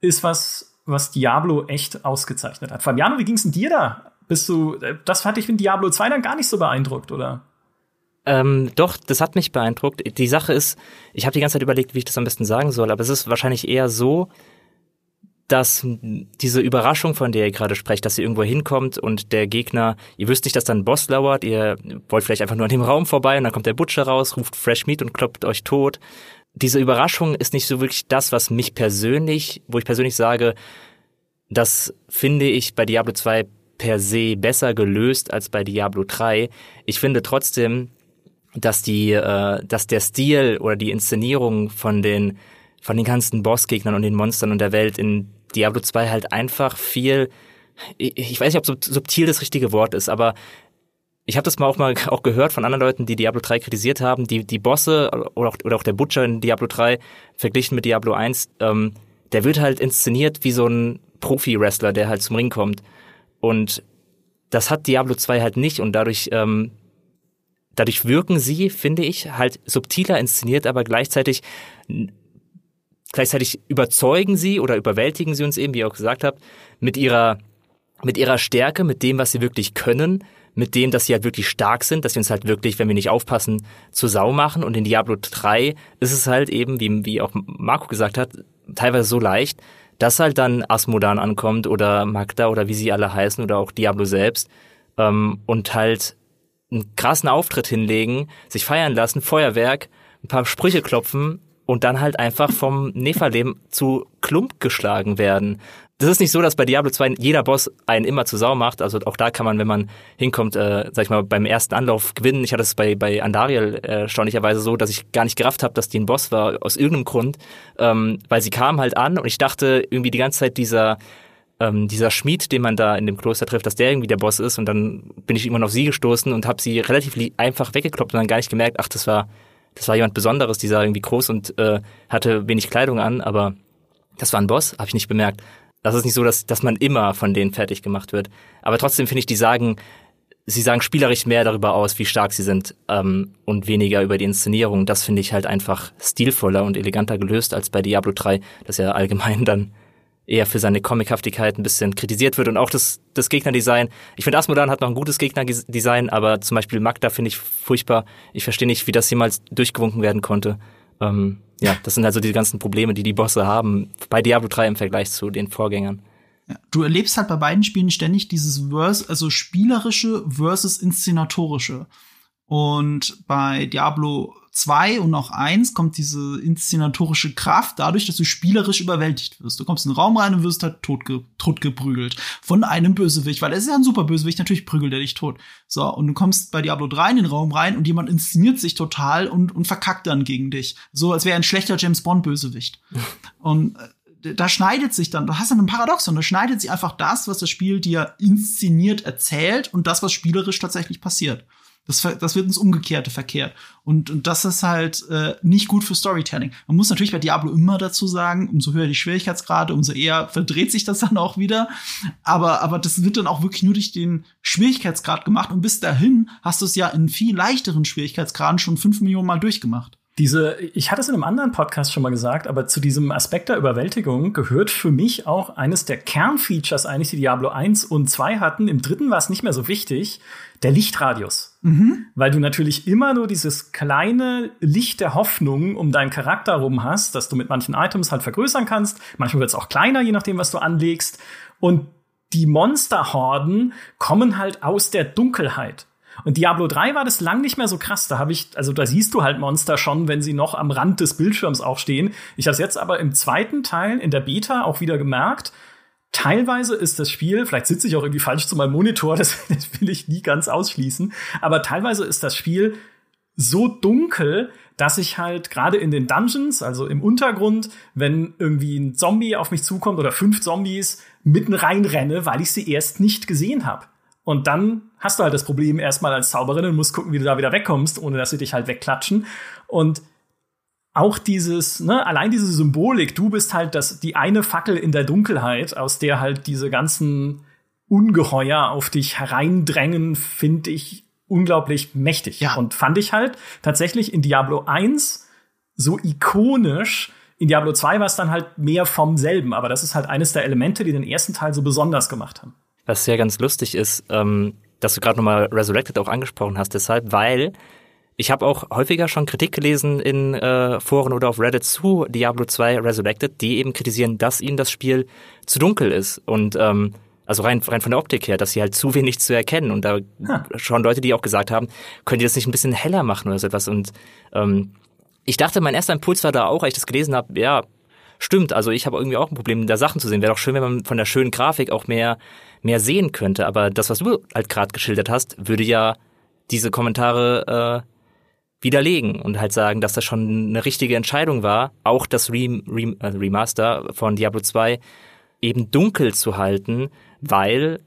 ist was, was Diablo echt ausgezeichnet hat. Fabiano, wie ging's denn dir da? Bist du, äh, das fand ich in Diablo 2 dann gar nicht so beeindruckt, oder? Ähm, doch, das hat mich beeindruckt. Die Sache ist, ich habe die ganze Zeit überlegt, wie ich das am besten sagen soll, aber es ist wahrscheinlich eher so, dass diese Überraschung, von der ihr gerade sprecht, dass ihr irgendwo hinkommt und der Gegner, ihr wisst nicht, dass da ein Boss lauert, ihr wollt vielleicht einfach nur an dem Raum vorbei und dann kommt der Butcher raus, ruft Fresh Meat und kloppt euch tot diese Überraschung ist nicht so wirklich das, was mich persönlich, wo ich persönlich sage, das finde ich bei Diablo 2 per se besser gelöst als bei Diablo 3. Ich finde trotzdem, dass die, äh, dass der Stil oder die Inszenierung von den, von den ganzen Bossgegnern und den Monstern und der Welt in Diablo 2 halt einfach viel, ich weiß nicht, ob subtil das richtige Wort ist, aber ich habe das mal auch mal [laughs] auch gehört von anderen Leuten, die Diablo 3 kritisiert haben, die, die Bosse oder auch, oder auch der Butcher in Diablo 3 verglichen mit Diablo 1, ähm, der wird halt inszeniert wie so ein Profi-Wrestler, der halt zum Ring kommt. Und das hat Diablo 2 halt nicht und dadurch, ähm, dadurch wirken sie, finde ich, halt subtiler inszeniert, aber gleichzeitig gleichzeitig überzeugen sie oder überwältigen sie uns eben, wie ihr auch gesagt habt, mit ihrer mit ihrer Stärke, mit dem, was sie wirklich können mit dem, dass sie halt wirklich stark sind, dass wir uns halt wirklich, wenn wir nicht aufpassen, zur Sau machen. Und in Diablo 3 ist es halt eben, wie, wie auch Marco gesagt hat, teilweise so leicht, dass halt dann Asmodan ankommt oder Magda oder wie sie alle heißen oder auch Diablo selbst ähm, und halt einen krassen Auftritt hinlegen, sich feiern lassen, Feuerwerk, ein paar Sprüche klopfen und dann halt einfach vom Nephalem zu Klump geschlagen werden das ist nicht so, dass bei Diablo 2 jeder Boss einen immer zu Sau macht. Also auch da kann man, wenn man hinkommt, äh, sag ich mal, beim ersten Anlauf gewinnen. Ich hatte es bei, bei Andariel äh, erstaunlicherweise so, dass ich gar nicht gerafft habe, dass die ein Boss war, aus irgendeinem Grund. Ähm, weil sie kam halt an und ich dachte irgendwie die ganze Zeit dieser ähm, dieser Schmied, den man da in dem Kloster trifft, dass der irgendwie der Boss ist und dann bin ich irgendwann auf sie gestoßen und habe sie relativ einfach weggekloppt und dann gar nicht gemerkt, ach, das war das war jemand Besonderes, die sah irgendwie groß und äh, hatte wenig Kleidung an, aber das war ein Boss, habe ich nicht bemerkt. Das ist nicht so, dass, dass man immer von denen fertig gemacht wird. Aber trotzdem finde ich, die sagen, sie sagen spielerisch mehr darüber aus, wie stark sie sind ähm, und weniger über die Inszenierung. Das finde ich halt einfach stilvoller und eleganter gelöst als bei Diablo 3, das ja allgemein [laughs] dann eher für seine Comichaftigkeit ein bisschen kritisiert wird und auch das, das Gegnerdesign. Ich finde, Asmodan hat noch ein gutes Gegnerdesign, aber zum Beispiel Magda finde ich furchtbar. Ich verstehe nicht, wie das jemals durchgewunken werden konnte. Ähm, ja, das sind also die ganzen Probleme, die die Bosse haben bei Diablo 3 im Vergleich zu den Vorgängern. Ja, du erlebst halt bei beiden Spielen ständig dieses Verse, also spielerische versus inszenatorische. Und bei Diablo 2 und auch 1 kommt diese inszenatorische Kraft dadurch, dass du spielerisch überwältigt wirst. Du kommst in den Raum rein und wirst halt totge totgeprügelt von einem Bösewicht, weil er ist ja ein super Bösewicht, natürlich prügelt er dich tot. So, und du kommst bei Diablo 3 in den Raum rein und jemand inszeniert sich total und, und verkackt dann gegen dich. So, als wäre ein schlechter James Bond Bösewicht. [laughs] und äh, da schneidet sich dann, du hast dann ein Paradoxon, da schneidet sich einfach das, was das Spiel dir inszeniert erzählt und das, was spielerisch tatsächlich passiert. Das, das wird ins Umgekehrte verkehrt. Und, und das ist halt äh, nicht gut für Storytelling. Man muss natürlich bei Diablo immer dazu sagen, umso höher die Schwierigkeitsgrade, umso eher verdreht sich das [laughs] dann auch wieder. Aber, aber das wird dann auch wirklich nur durch den Schwierigkeitsgrad gemacht. Und bis dahin hast du es ja in viel leichteren Schwierigkeitsgraden schon fünf Millionen Mal durchgemacht. Diese, ich hatte es in einem anderen Podcast schon mal gesagt, aber zu diesem Aspekt der Überwältigung gehört für mich auch eines der Kernfeatures eigentlich, die Diablo 1 und 2 hatten. Im dritten war es nicht mehr so wichtig, der Lichtradius. Mhm. Weil du natürlich immer nur dieses kleine Licht der Hoffnung um deinen Charakter rum hast, dass du mit manchen Items halt vergrößern kannst. Manchmal wird es auch kleiner, je nachdem, was du anlegst. Und die Monsterhorden kommen halt aus der Dunkelheit. Und Diablo 3 war das lang nicht mehr so krass. Da habe ich, also da siehst du halt Monster schon, wenn sie noch am Rand des Bildschirms auch stehen. Ich habe es jetzt aber im zweiten Teil in der Beta auch wieder gemerkt. Teilweise ist das Spiel, vielleicht sitze ich auch irgendwie falsch zu meinem Monitor, [laughs] das, das will ich nie ganz ausschließen, aber teilweise ist das Spiel so dunkel, dass ich halt gerade in den Dungeons, also im Untergrund, wenn irgendwie ein Zombie auf mich zukommt oder fünf Zombies, mitten reinrenne, weil ich sie erst nicht gesehen habe. Und dann hast du halt das Problem erstmal als Zauberin und musst gucken, wie du da wieder wegkommst, ohne dass sie dich halt wegklatschen. Und auch dieses, ne, allein diese Symbolik, du bist halt das, die eine Fackel in der Dunkelheit, aus der halt diese ganzen Ungeheuer auf dich hereindrängen, finde ich unglaublich mächtig. Ja. Und fand ich halt tatsächlich in Diablo 1 so ikonisch. In Diablo 2 war es dann halt mehr vom selben, aber das ist halt eines der Elemente, die den ersten Teil so besonders gemacht haben. Was ja ganz lustig ist, ähm, dass du gerade nochmal Resurrected auch angesprochen hast, deshalb, weil ich habe auch häufiger schon Kritik gelesen in äh, Foren oder auf Reddit zu Diablo 2 Resurrected, die eben kritisieren, dass ihnen das Spiel zu dunkel ist und ähm, also rein, rein von der Optik her, dass sie halt zu wenig zu erkennen. Und da ha. schon Leute, die auch gesagt haben, könnt ihr das nicht ein bisschen heller machen oder so etwas. Und ähm, ich dachte, mein erster Impuls war da auch, als ich das gelesen habe, ja, stimmt, also ich habe irgendwie auch ein Problem, da Sachen zu sehen. Wäre doch schön, wenn man von der schönen Grafik auch mehr, mehr sehen könnte. Aber das, was du halt gerade geschildert hast, würde ja diese Kommentare äh, widerlegen und halt sagen, dass das schon eine richtige Entscheidung war, auch das Re Re also Remaster von Diablo 2 eben dunkel zu halten, weil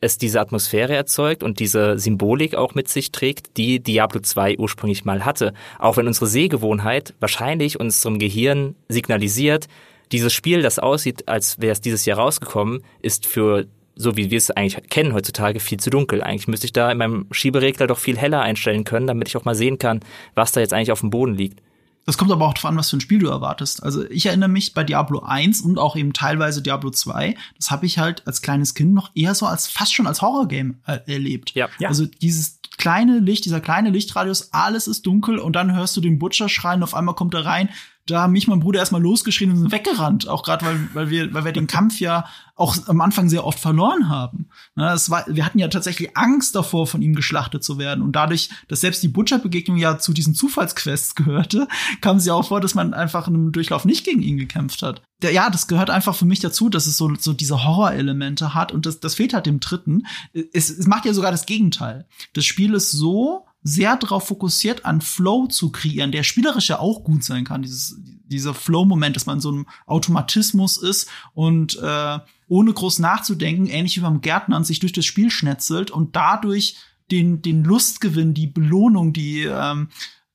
es diese Atmosphäre erzeugt und diese Symbolik auch mit sich trägt, die Diablo 2 ursprünglich mal hatte. Auch wenn unsere Sehgewohnheit wahrscheinlich unserem Gehirn signalisiert, dieses Spiel, das aussieht, als wäre es dieses Jahr rausgekommen, ist für so wie wir es eigentlich kennen heutzutage, viel zu dunkel. Eigentlich müsste ich da in meinem Schieberegler doch viel heller einstellen können, damit ich auch mal sehen kann, was da jetzt eigentlich auf dem Boden liegt. Das kommt aber auch darauf an, was für ein Spiel du erwartest. Also ich erinnere mich bei Diablo 1 und auch eben teilweise Diablo 2, das habe ich halt als kleines Kind noch eher so als fast schon als Horrorgame äh, erlebt. Ja, ja. Also dieses kleine Licht, dieser kleine Lichtradius, alles ist dunkel und dann hörst du den Butcher schreien, auf einmal kommt er rein, da haben mich mein Bruder erstmal losgeschrien und sind weggerannt. Auch gerade, weil, weil, wir, weil wir den Kampf ja auch am Anfang sehr oft verloren haben. das ne, war, wir hatten ja tatsächlich Angst davor, von ihm geschlachtet zu werden. Und dadurch, dass selbst die Butcher-Begegnung ja zu diesen Zufallsquests gehörte, [laughs] kam es ja auch vor, dass man einfach in einem Durchlauf nicht gegen ihn gekämpft hat. Ja, das gehört einfach für mich dazu, dass es so, so diese Horrorelemente hat. Und das, das fehlt halt dem dritten. Es, es macht ja sogar das Gegenteil. Das Spiel ist so sehr darauf fokussiert, an Flow zu kreieren, der spielerisch ja auch gut sein kann. Dieses, dieser Flow-Moment, dass man so ein Automatismus ist und äh, ohne groß nachzudenken, ähnlich wie beim Gärtnern, sich durch das Spiel schnetzelt und dadurch den, den Lustgewinn, die Belohnung, die, ähm,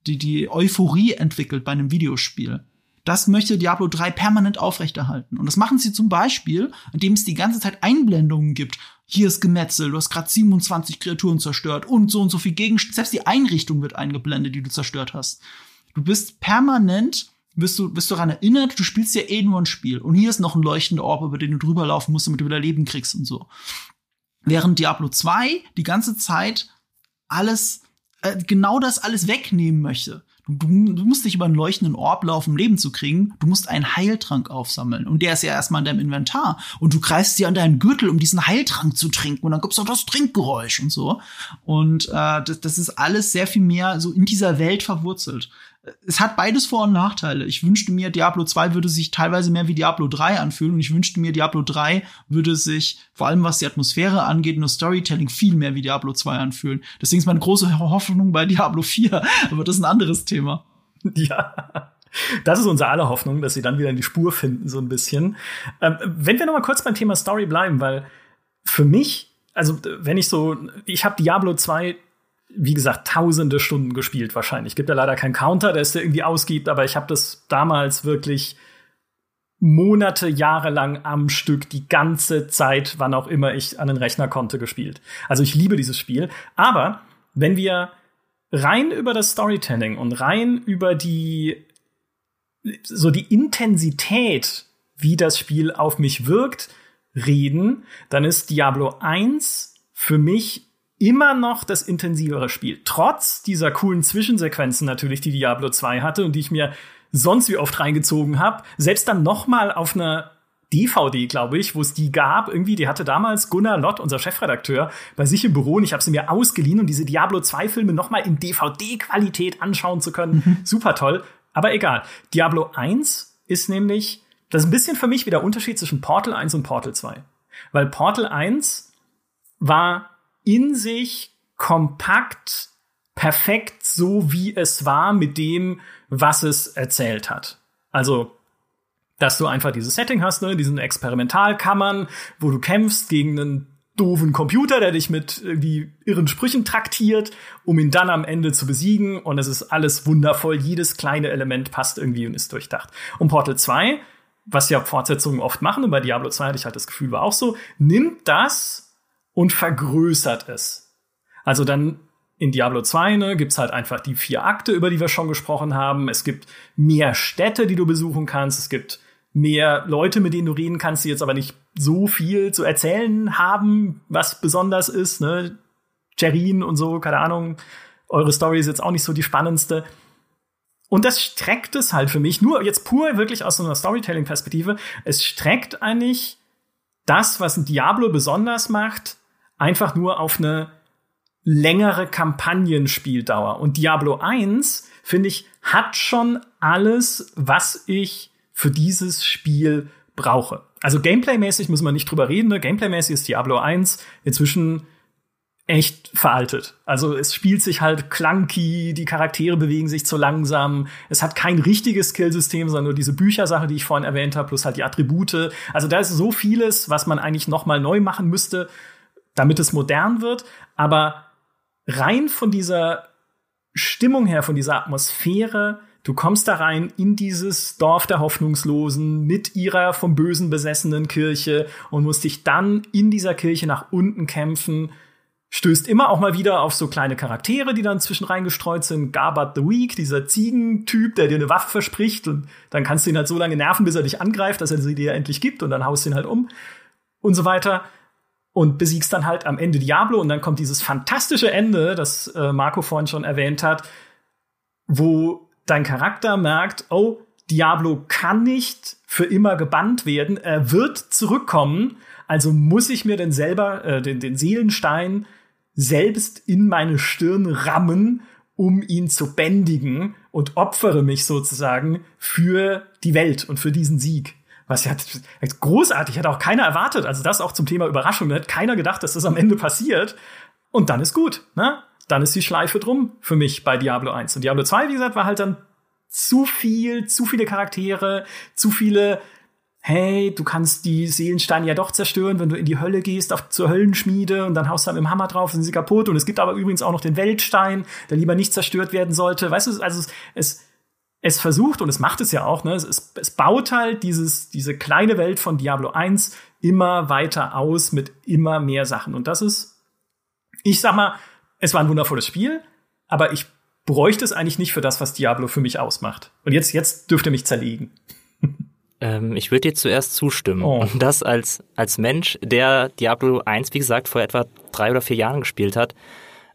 die, die Euphorie entwickelt bei einem Videospiel. Das möchte Diablo 3 permanent aufrechterhalten. Und das machen sie zum Beispiel, indem es die ganze Zeit Einblendungen gibt hier ist Gemetzel, du hast gerade 27 Kreaturen zerstört und so und so viel Gegenstand. Selbst die Einrichtung wird eingeblendet, die du zerstört hast. Du bist permanent, bist du, bist du daran erinnert, du spielst ja eh nur ein Spiel. Und hier ist noch ein leuchtender Orb, über den du drüber laufen musst, damit du wieder Leben kriegst und so. Während Diablo 2 die ganze Zeit alles, äh, genau das alles wegnehmen möchte. Du, du, musst nicht über einen leuchtenden Orb laufen, Leben zu kriegen. Du musst einen Heiltrank aufsammeln. Und der ist ja erstmal in deinem Inventar. Und du kreist dir an deinen Gürtel, um diesen Heiltrank zu trinken. Und dann gibt's auch das Trinkgeräusch und so. Und äh, das, das ist alles sehr viel mehr so in dieser Welt verwurzelt es hat beides Vor- und Nachteile. Ich wünschte mir, Diablo 2 würde sich teilweise mehr wie Diablo 3 anfühlen und ich wünschte mir, Diablo 3 würde sich, vor allem was die Atmosphäre angeht das Storytelling, viel mehr wie Diablo 2 anfühlen. Deswegen ist meine große Hoffnung bei Diablo 4, [laughs] aber das ist ein anderes Thema. Ja. Das ist unsere aller Hoffnung, dass sie dann wieder in die Spur finden, so ein bisschen. Ähm, wenn wir noch mal kurz beim Thema Story bleiben, weil für mich, also wenn ich so, ich habe Diablo 2 wie gesagt, tausende Stunden gespielt wahrscheinlich. Gibt ja leider keinen Counter, der es dir irgendwie ausgibt, aber ich habe das damals wirklich Monate, Jahre lang am Stück, die ganze Zeit, wann auch immer ich an den Rechner konnte, gespielt. Also ich liebe dieses Spiel. Aber wenn wir rein über das Storytelling und rein über die so die Intensität, wie das Spiel auf mich wirkt, reden, dann ist Diablo 1 für mich immer noch das intensivere Spiel. Trotz dieser coolen Zwischensequenzen natürlich, die Diablo 2 hatte und die ich mir sonst wie oft reingezogen habe. Selbst dann noch mal auf einer DVD, glaube ich, wo es die gab. Irgendwie, die hatte damals Gunnar Lott, unser Chefredakteur, bei sich im Büro und ich habe sie mir ausgeliehen, um diese Diablo 2 Filme noch mal in DVD-Qualität anschauen zu können. Mhm. Super toll. Aber egal. Diablo 1 ist nämlich, das ist ein bisschen für mich wie der Unterschied zwischen Portal 1 und Portal 2. Weil Portal 1 war in sich kompakt, perfekt so wie es war mit dem, was es erzählt hat. Also, dass du einfach dieses Setting hast, ne, diesen Experimentalkammern, wo du kämpfst gegen einen doofen Computer, der dich mit irgendwie irren Sprüchen traktiert, um ihn dann am Ende zu besiegen. Und es ist alles wundervoll. Jedes kleine Element passt irgendwie und ist durchdacht. Und Portal 2, was ja Fortsetzungen oft machen, und bei Diablo 2 hatte ich halt das Gefühl, war auch so, nimmt das und vergrößert es. Also dann in Diablo 2 ne, gibt's halt einfach die vier Akte, über die wir schon gesprochen haben. Es gibt mehr Städte, die du besuchen kannst. Es gibt mehr Leute, mit denen du reden kannst, die jetzt aber nicht so viel zu erzählen haben, was besonders ist. Ne? Jerin und so, keine Ahnung. Eure Story ist jetzt auch nicht so die spannendste. Und das streckt es halt für mich, nur jetzt pur wirklich aus so einer Storytelling-Perspektive, es streckt eigentlich das, was ein Diablo besonders macht, einfach nur auf eine längere Kampagnenspieldauer. Und Diablo 1, finde ich, hat schon alles, was ich für dieses Spiel brauche. Also Gameplay-mäßig muss man nicht drüber reden. Ne? Gameplay-mäßig ist Diablo 1 inzwischen echt veraltet. Also es spielt sich halt clunky, die Charaktere bewegen sich zu langsam. Es hat kein richtiges Skillsystem, sondern nur diese Büchersache, die ich vorhin erwähnt habe, plus halt die Attribute. Also da ist so vieles, was man eigentlich noch mal neu machen müsste, damit es modern wird. Aber rein von dieser Stimmung her, von dieser Atmosphäre, du kommst da rein in dieses Dorf der Hoffnungslosen mit ihrer vom Bösen besessenen Kirche und musst dich dann in dieser Kirche nach unten kämpfen, stößt immer auch mal wieder auf so kleine Charaktere, die dann zwischen reingestreut sind. Garbat the Weak, dieser Ziegentyp, der dir eine Waffe verspricht und dann kannst du ihn halt so lange nerven, bis er dich angreift, dass er sie dir endlich gibt und dann haust du ihn halt um und so weiter und besiegst dann halt am Ende Diablo und dann kommt dieses fantastische Ende, das äh, Marco vorhin schon erwähnt hat, wo dein Charakter merkt, oh, Diablo kann nicht für immer gebannt werden, er wird zurückkommen, also muss ich mir denn selber äh, den, den Seelenstein selbst in meine Stirn rammen, um ihn zu bändigen und opfere mich sozusagen für die Welt und für diesen Sieg. Was ja großartig, hat auch keiner erwartet. Also das auch zum Thema Überraschung. Hat keiner gedacht, dass das am Ende passiert. Und dann ist gut, ne? Dann ist die Schleife drum für mich bei Diablo 1. Und Diablo 2, wie gesagt, war halt dann zu viel, zu viele Charaktere, zu viele hey, du kannst die Seelensteine ja doch zerstören, wenn du in die Hölle gehst, auf, zur Höllenschmiede und dann haust du mit dem Hammer drauf, sind sie kaputt. Und es gibt aber übrigens auch noch den Weltstein, der lieber nicht zerstört werden sollte. Weißt du, also es, es es versucht und es macht es ja auch, ne? Es, es baut halt dieses, diese kleine Welt von Diablo 1 immer weiter aus mit immer mehr Sachen. Und das ist, ich sag mal, es war ein wundervolles Spiel, aber ich bräuchte es eigentlich nicht für das, was Diablo für mich ausmacht. Und jetzt, jetzt dürfte mich zerlegen. [laughs] Ähm, ich würde dir zuerst zustimmen. Oh. Und das als, als Mensch, der Diablo 1, wie gesagt, vor etwa drei oder vier Jahren gespielt hat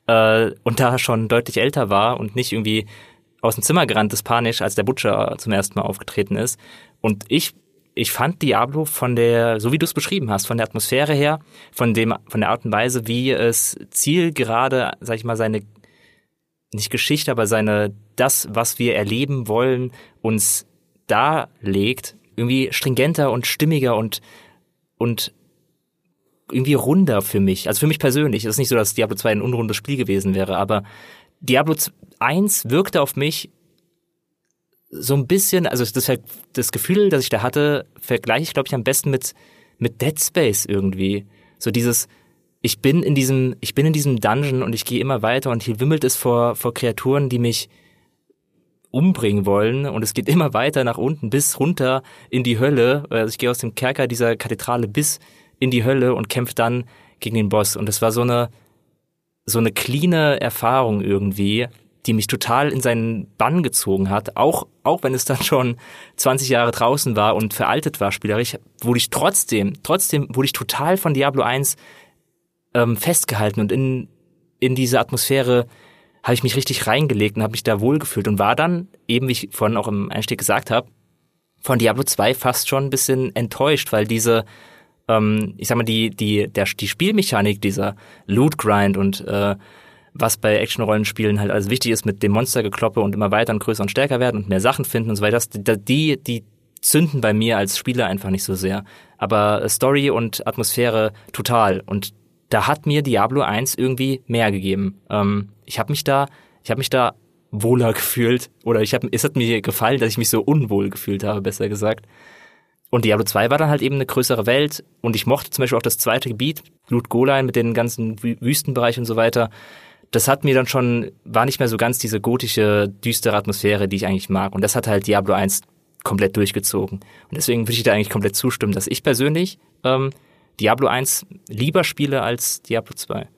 äh, und da schon deutlich älter war und nicht irgendwie aus dem Zimmer gerannt ist panisch, als der Butcher zum ersten Mal aufgetreten ist. Und ich, ich fand Diablo von der, so wie du es beschrieben hast, von der Atmosphäre her, von dem, von der Art und Weise, wie es zielgerade, sag ich mal, seine, nicht Geschichte, aber seine, das, was wir erleben wollen, uns darlegt, irgendwie stringenter und stimmiger und, und irgendwie runder für mich. Also für mich persönlich. Es ist nicht so, dass Diablo 2 ein unrundes Spiel gewesen wäre, aber Diablo 1 wirkte auf mich so ein bisschen, also das, das Gefühl, das ich da hatte, vergleiche ich, glaube ich, am besten mit, mit Dead Space irgendwie. So dieses, ich bin in diesem, ich bin in diesem Dungeon und ich gehe immer weiter und hier wimmelt es vor, vor Kreaturen, die mich umbringen wollen und es geht immer weiter nach unten bis runter in die Hölle. Also ich gehe aus dem Kerker dieser Kathedrale bis in die Hölle und kämpfe dann gegen den Boss. Und es war so eine, so eine cleane Erfahrung irgendwie, die mich total in seinen Bann gezogen hat. Auch, auch wenn es dann schon 20 Jahre draußen war und veraltet war spielerisch, wurde ich trotzdem, trotzdem wurde ich total von Diablo 1 ähm, festgehalten und in, in diese Atmosphäre habe ich mich richtig reingelegt und habe mich da wohlgefühlt und war dann, eben wie ich vorhin auch im Einstieg gesagt habe, von Diablo 2 fast schon ein bisschen enttäuscht, weil diese, ähm, ich sag mal, die, die, der, die Spielmechanik, dieser Loot-Grind und äh, was bei Action-Rollenspielen halt alles wichtig ist mit dem Monstergekloppe und immer weiter und größer und stärker werden und mehr Sachen finden und so weiter, das, die, die zünden bei mir als Spieler einfach nicht so sehr. Aber Story und Atmosphäre total. Und da hat mir Diablo 1 irgendwie mehr gegeben. Ähm, ich habe mich da, ich habe mich da wohler [laughs] gefühlt oder ich habe es hat mir gefallen, dass ich mich so unwohl gefühlt habe, besser gesagt. Und Diablo 2 war dann halt eben eine größere Welt und ich mochte zum Beispiel auch das zweite Gebiet, Blut Golein mit den ganzen Wüstenbereich und so weiter. Das hat mir dann schon, war nicht mehr so ganz diese gotische, düstere Atmosphäre, die ich eigentlich mag. Und das hat halt Diablo 1 komplett durchgezogen. Und deswegen würde ich da eigentlich komplett zustimmen, dass ich persönlich ähm, Diablo 1 lieber spiele als Diablo 2.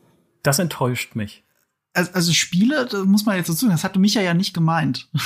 Das enttäuscht mich also Spiele, das muss man jetzt dazu sagen, das hatte Micha ja nicht gemeint. [laughs]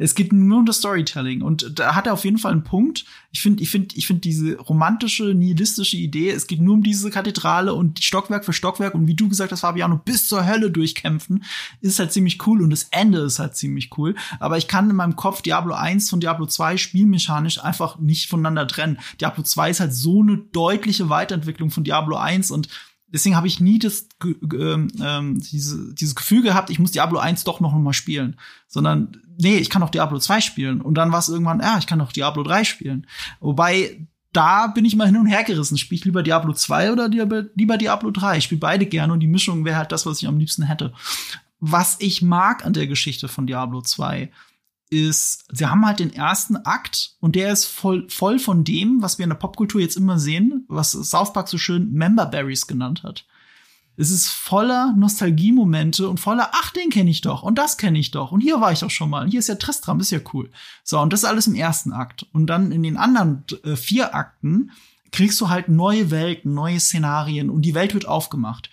Es geht nur um das Storytelling und da hat er auf jeden Fall einen Punkt. Ich finde, ich finde, ich finde diese romantische, nihilistische Idee, es geht nur um diese Kathedrale und Stockwerk für Stockwerk und wie du gesagt hast, Fabiano, bis zur Hölle durchkämpfen, ist halt ziemlich cool und das Ende ist halt ziemlich cool. Aber ich kann in meinem Kopf Diablo 1 von Diablo 2 spielmechanisch einfach nicht voneinander trennen. Diablo 2 ist halt so eine deutliche Weiterentwicklung von Diablo 1 und deswegen habe ich nie das, ähm, ähm, diese, dieses Gefühl gehabt, ich muss Diablo 1 doch noch mal spielen, sondern nee, ich kann auch Diablo 2 spielen und dann war es irgendwann, ja, ich kann auch Diablo 3 spielen. Wobei da bin ich mal hin und her gerissen. Spiele ich lieber Diablo 2 oder lieber Diablo 3? Ich spiele beide gerne und die Mischung wäre halt das, was ich am liebsten hätte. Was ich mag an der Geschichte von Diablo 2 ist, sie haben halt den ersten Akt und der ist voll, voll von dem, was wir in der Popkultur jetzt immer sehen, was South Park so schön Member Berries genannt hat. Es ist voller Nostalgiemomente und voller, ach, den kenne ich doch und das kenne ich doch und hier war ich doch schon mal und hier ist ja Tristram, ist ja cool. So, und das ist alles im ersten Akt. Und dann in den anderen äh, vier Akten kriegst du halt neue Welten, neue Szenarien und die Welt wird aufgemacht.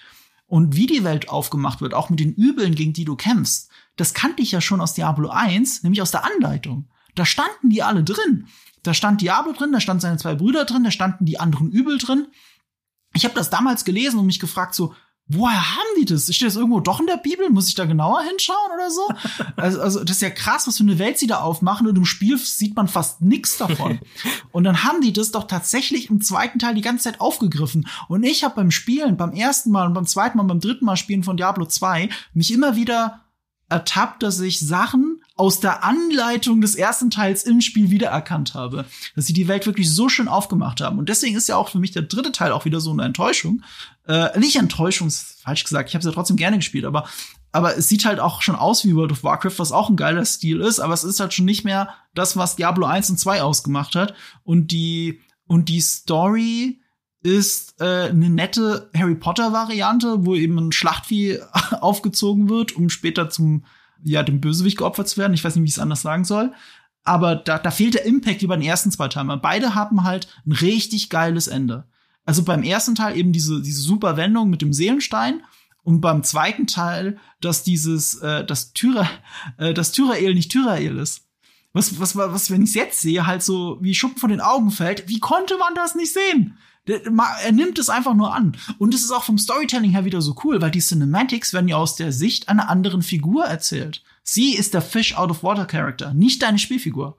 Und wie die Welt aufgemacht wird, auch mit den Übeln, gegen die du kämpfst, das kannte ich ja schon aus Diablo 1, nämlich aus der Anleitung. Da standen die alle drin. Da stand Diablo drin, da standen seine zwei Brüder drin, da standen die anderen Übel drin. Ich habe das damals gelesen und mich gefragt so, woher haben die das? Steht das irgendwo doch in der Bibel? Muss ich da genauer hinschauen oder so? [laughs] Also, also das ist ja krass, was für eine Welt sie da aufmachen und im Spiel sieht man fast nichts davon. [laughs] und dann haben die das doch tatsächlich im zweiten Teil die ganze Zeit aufgegriffen. Und ich habe beim Spielen, beim ersten Mal und beim zweiten Mal, beim dritten Mal spielen von Diablo 2 mich immer wieder ertappt, dass ich Sachen aus der Anleitung des ersten Teils im Spiel wiedererkannt habe. Dass sie die Welt wirklich so schön aufgemacht haben. Und deswegen ist ja auch für mich der dritte Teil auch wieder so eine Enttäuschung. Äh, nicht Enttäuschung, ist falsch gesagt. Ich habe es ja trotzdem gerne gespielt, aber aber es sieht halt auch schon aus wie World of Warcraft, was auch ein geiler Stil ist, aber es ist halt schon nicht mehr das, was Diablo 1 und 2 ausgemacht hat. Und die, und die Story ist äh, eine nette Harry Potter Variante, wo eben ein Schlachtvieh [laughs] aufgezogen wird, um später zum ja dem Bösewicht geopfert zu werden. Ich weiß nicht, wie ich es anders sagen soll. Aber da, da fehlt der Impact wie bei den ersten zwei Teilen. Beide haben halt ein richtig geiles Ende. Also beim ersten Teil eben diese, diese super Wendung mit dem Seelenstein und beim zweiten Teil, dass dieses, äh, das Tyra, [laughs] äh, das Tyrael nicht Tyrael ist. Was, was, was, wenn ich es jetzt sehe, halt so wie Schuppen von den Augen fällt, wie konnte man das nicht sehen? Er nimmt es einfach nur an. Und es ist auch vom Storytelling her wieder so cool, weil die Cinematics werden ja aus der Sicht einer anderen Figur erzählt. Sie ist der Fish out of Water Character, nicht deine Spielfigur.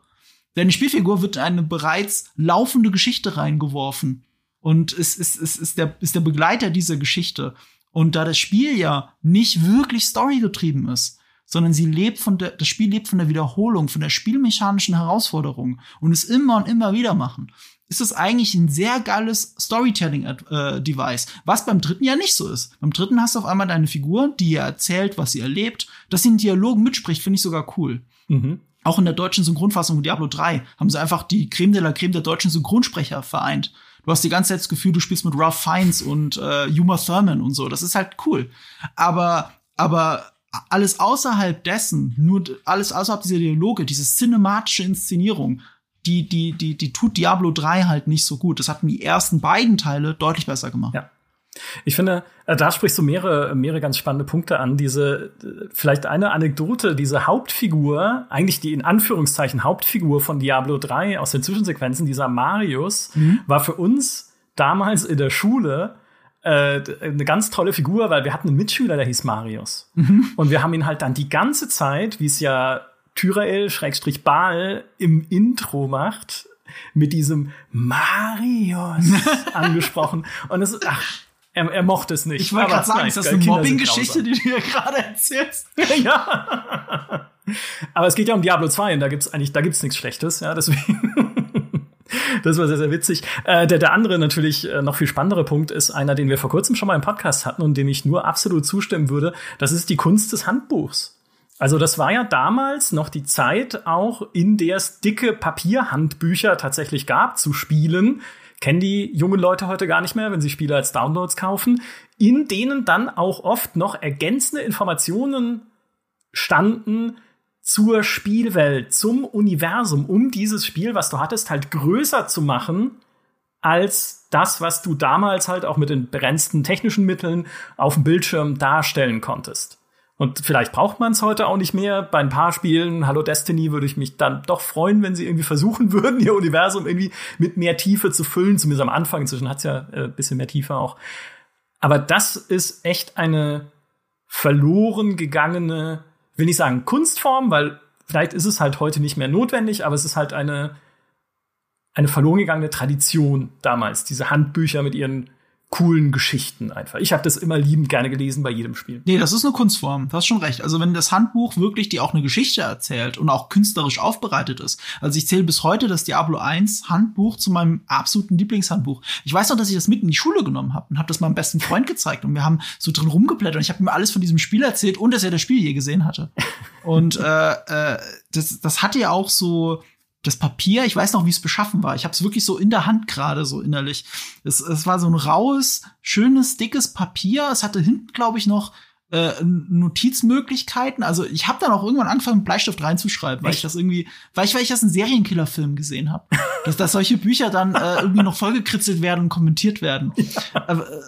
Deine Spielfigur wird in eine bereits laufende Geschichte reingeworfen. Und es ist, es ist, der, ist der Begleiter dieser Geschichte. Und da das Spiel ja nicht wirklich storygetrieben ist, sondern sie lebt von der, das Spiel lebt von der Wiederholung, von der spielmechanischen Herausforderung und es immer und immer wieder machen ist es eigentlich ein sehr geiles Storytelling-Device, äh, was beim dritten ja nicht so ist. Beim dritten hast du auf einmal deine Figur, die ihr erzählt, was sie erlebt. Dass sie in Dialogen mitspricht, finde ich sogar cool. Mhm. Auch in der deutschen Synchronfassung von Diablo 3 haben sie einfach die Creme de la Creme der deutschen Synchronsprecher vereint. Du hast die ganze Zeit das Gefühl, du spielst mit Ralph Fiennes und äh, Uma Thurman und so. Das ist halt cool. Aber, aber alles außerhalb dessen, nur alles außerhalb dieser Dialoge, diese cinematische Inszenierung, die, die, die, die tut Diablo 3 halt nicht so gut. Das hatten die ersten beiden Teile deutlich besser gemacht. Ja. Ich finde, äh, da sprichst du mehrere, mehrere ganz spannende Punkte an. Diese, vielleicht eine Anekdote, diese Hauptfigur, eigentlich die in Anführungszeichen Hauptfigur von Diablo 3 aus den Zwischensequenzen, dieser Marius, mhm. war für uns damals in der Schule äh, eine ganz tolle Figur, weil wir hatten einen Mitschüler, der hieß Marius. Mhm. Und wir haben ihn halt dann die ganze Zeit, wie es ja Tyrael Schrägstrich Baal im Intro macht, mit diesem Marius [laughs] angesprochen. Und es ist, ach, er, er mochte es nicht. Ich wollte gerade sagen, ist das eine Mobbing-Geschichte, die du hier gerade erzählst? [laughs] ja. Aber es geht ja um Diablo 2 und da gibt's eigentlich, da gibt's nichts Schlechtes, ja, deswegen. [laughs] das war sehr, sehr witzig. Äh, der, der andere natürlich äh, noch viel spannendere Punkt ist einer, den wir vor kurzem schon mal im Podcast hatten und dem ich nur absolut zustimmen würde. Das ist die Kunst des Handbuchs. Also das war ja damals noch die Zeit auch, in der es dicke Papierhandbücher tatsächlich gab zu Spielen. Kennen die jungen Leute heute gar nicht mehr, wenn sie Spiele als Downloads kaufen, in denen dann auch oft noch ergänzende Informationen standen zur Spielwelt, zum Universum, um dieses Spiel, was du hattest, halt größer zu machen als das, was du damals halt auch mit den begrenzten technischen Mitteln auf dem Bildschirm darstellen konntest. Und vielleicht braucht man es heute auch nicht mehr. Bei ein paar Spielen, Hallo Destiny, würde ich mich dann doch freuen, wenn sie irgendwie versuchen [laughs] würden, ihr Universum irgendwie mit mehr Tiefe zu füllen. Zumindest am Anfang. Inzwischen hat es ja äh, bisschen mehr Tiefe auch. Aber das ist echt eine verloren gegangene, will nicht sagen Kunstform, weil vielleicht ist es halt heute nicht mehr notwendig, aber es ist halt eine, eine verloren gegangene Tradition damals. Diese Handbücher mit ihren coolen Geschichten einfach. Ich habe das immer liebend gerne gelesen bei jedem Spiel. Nee, das ist eine Kunstform. Du hast schon recht. Also wenn das Handbuch wirklich dir auch eine Geschichte erzählt und auch künstlerisch aufbereitet ist. Also ich zähle bis heute das Diablo 1 Handbuch zu meinem absoluten Lieblingshandbuch. Ich weiß noch, dass ich das mit in die Schule genommen habe und habe das meinem besten Freund gezeigt und wir haben so drin rumgeblättert und ich habe ihm alles von diesem Spiel erzählt und dass er das Spiel je gesehen hatte. Und äh, äh, das, das hat ja auch so das Papier, ich weiß noch, wie es beschaffen war. Ich habe es wirklich so in der Hand gerade so innerlich. Es, es war so ein raues, schönes, dickes Papier. Es hatte hinten, glaube ich, noch äh, Notizmöglichkeiten. Also ich habe dann auch irgendwann angefangen, Bleistift reinzuschreiben, weil Echt? ich das irgendwie, weil ich, weil ich das in Serienkillerfilmen gesehen habe, dass, dass solche Bücher dann äh, irgendwie noch vollgekritzelt werden und kommentiert werden. Ja. Aber äh,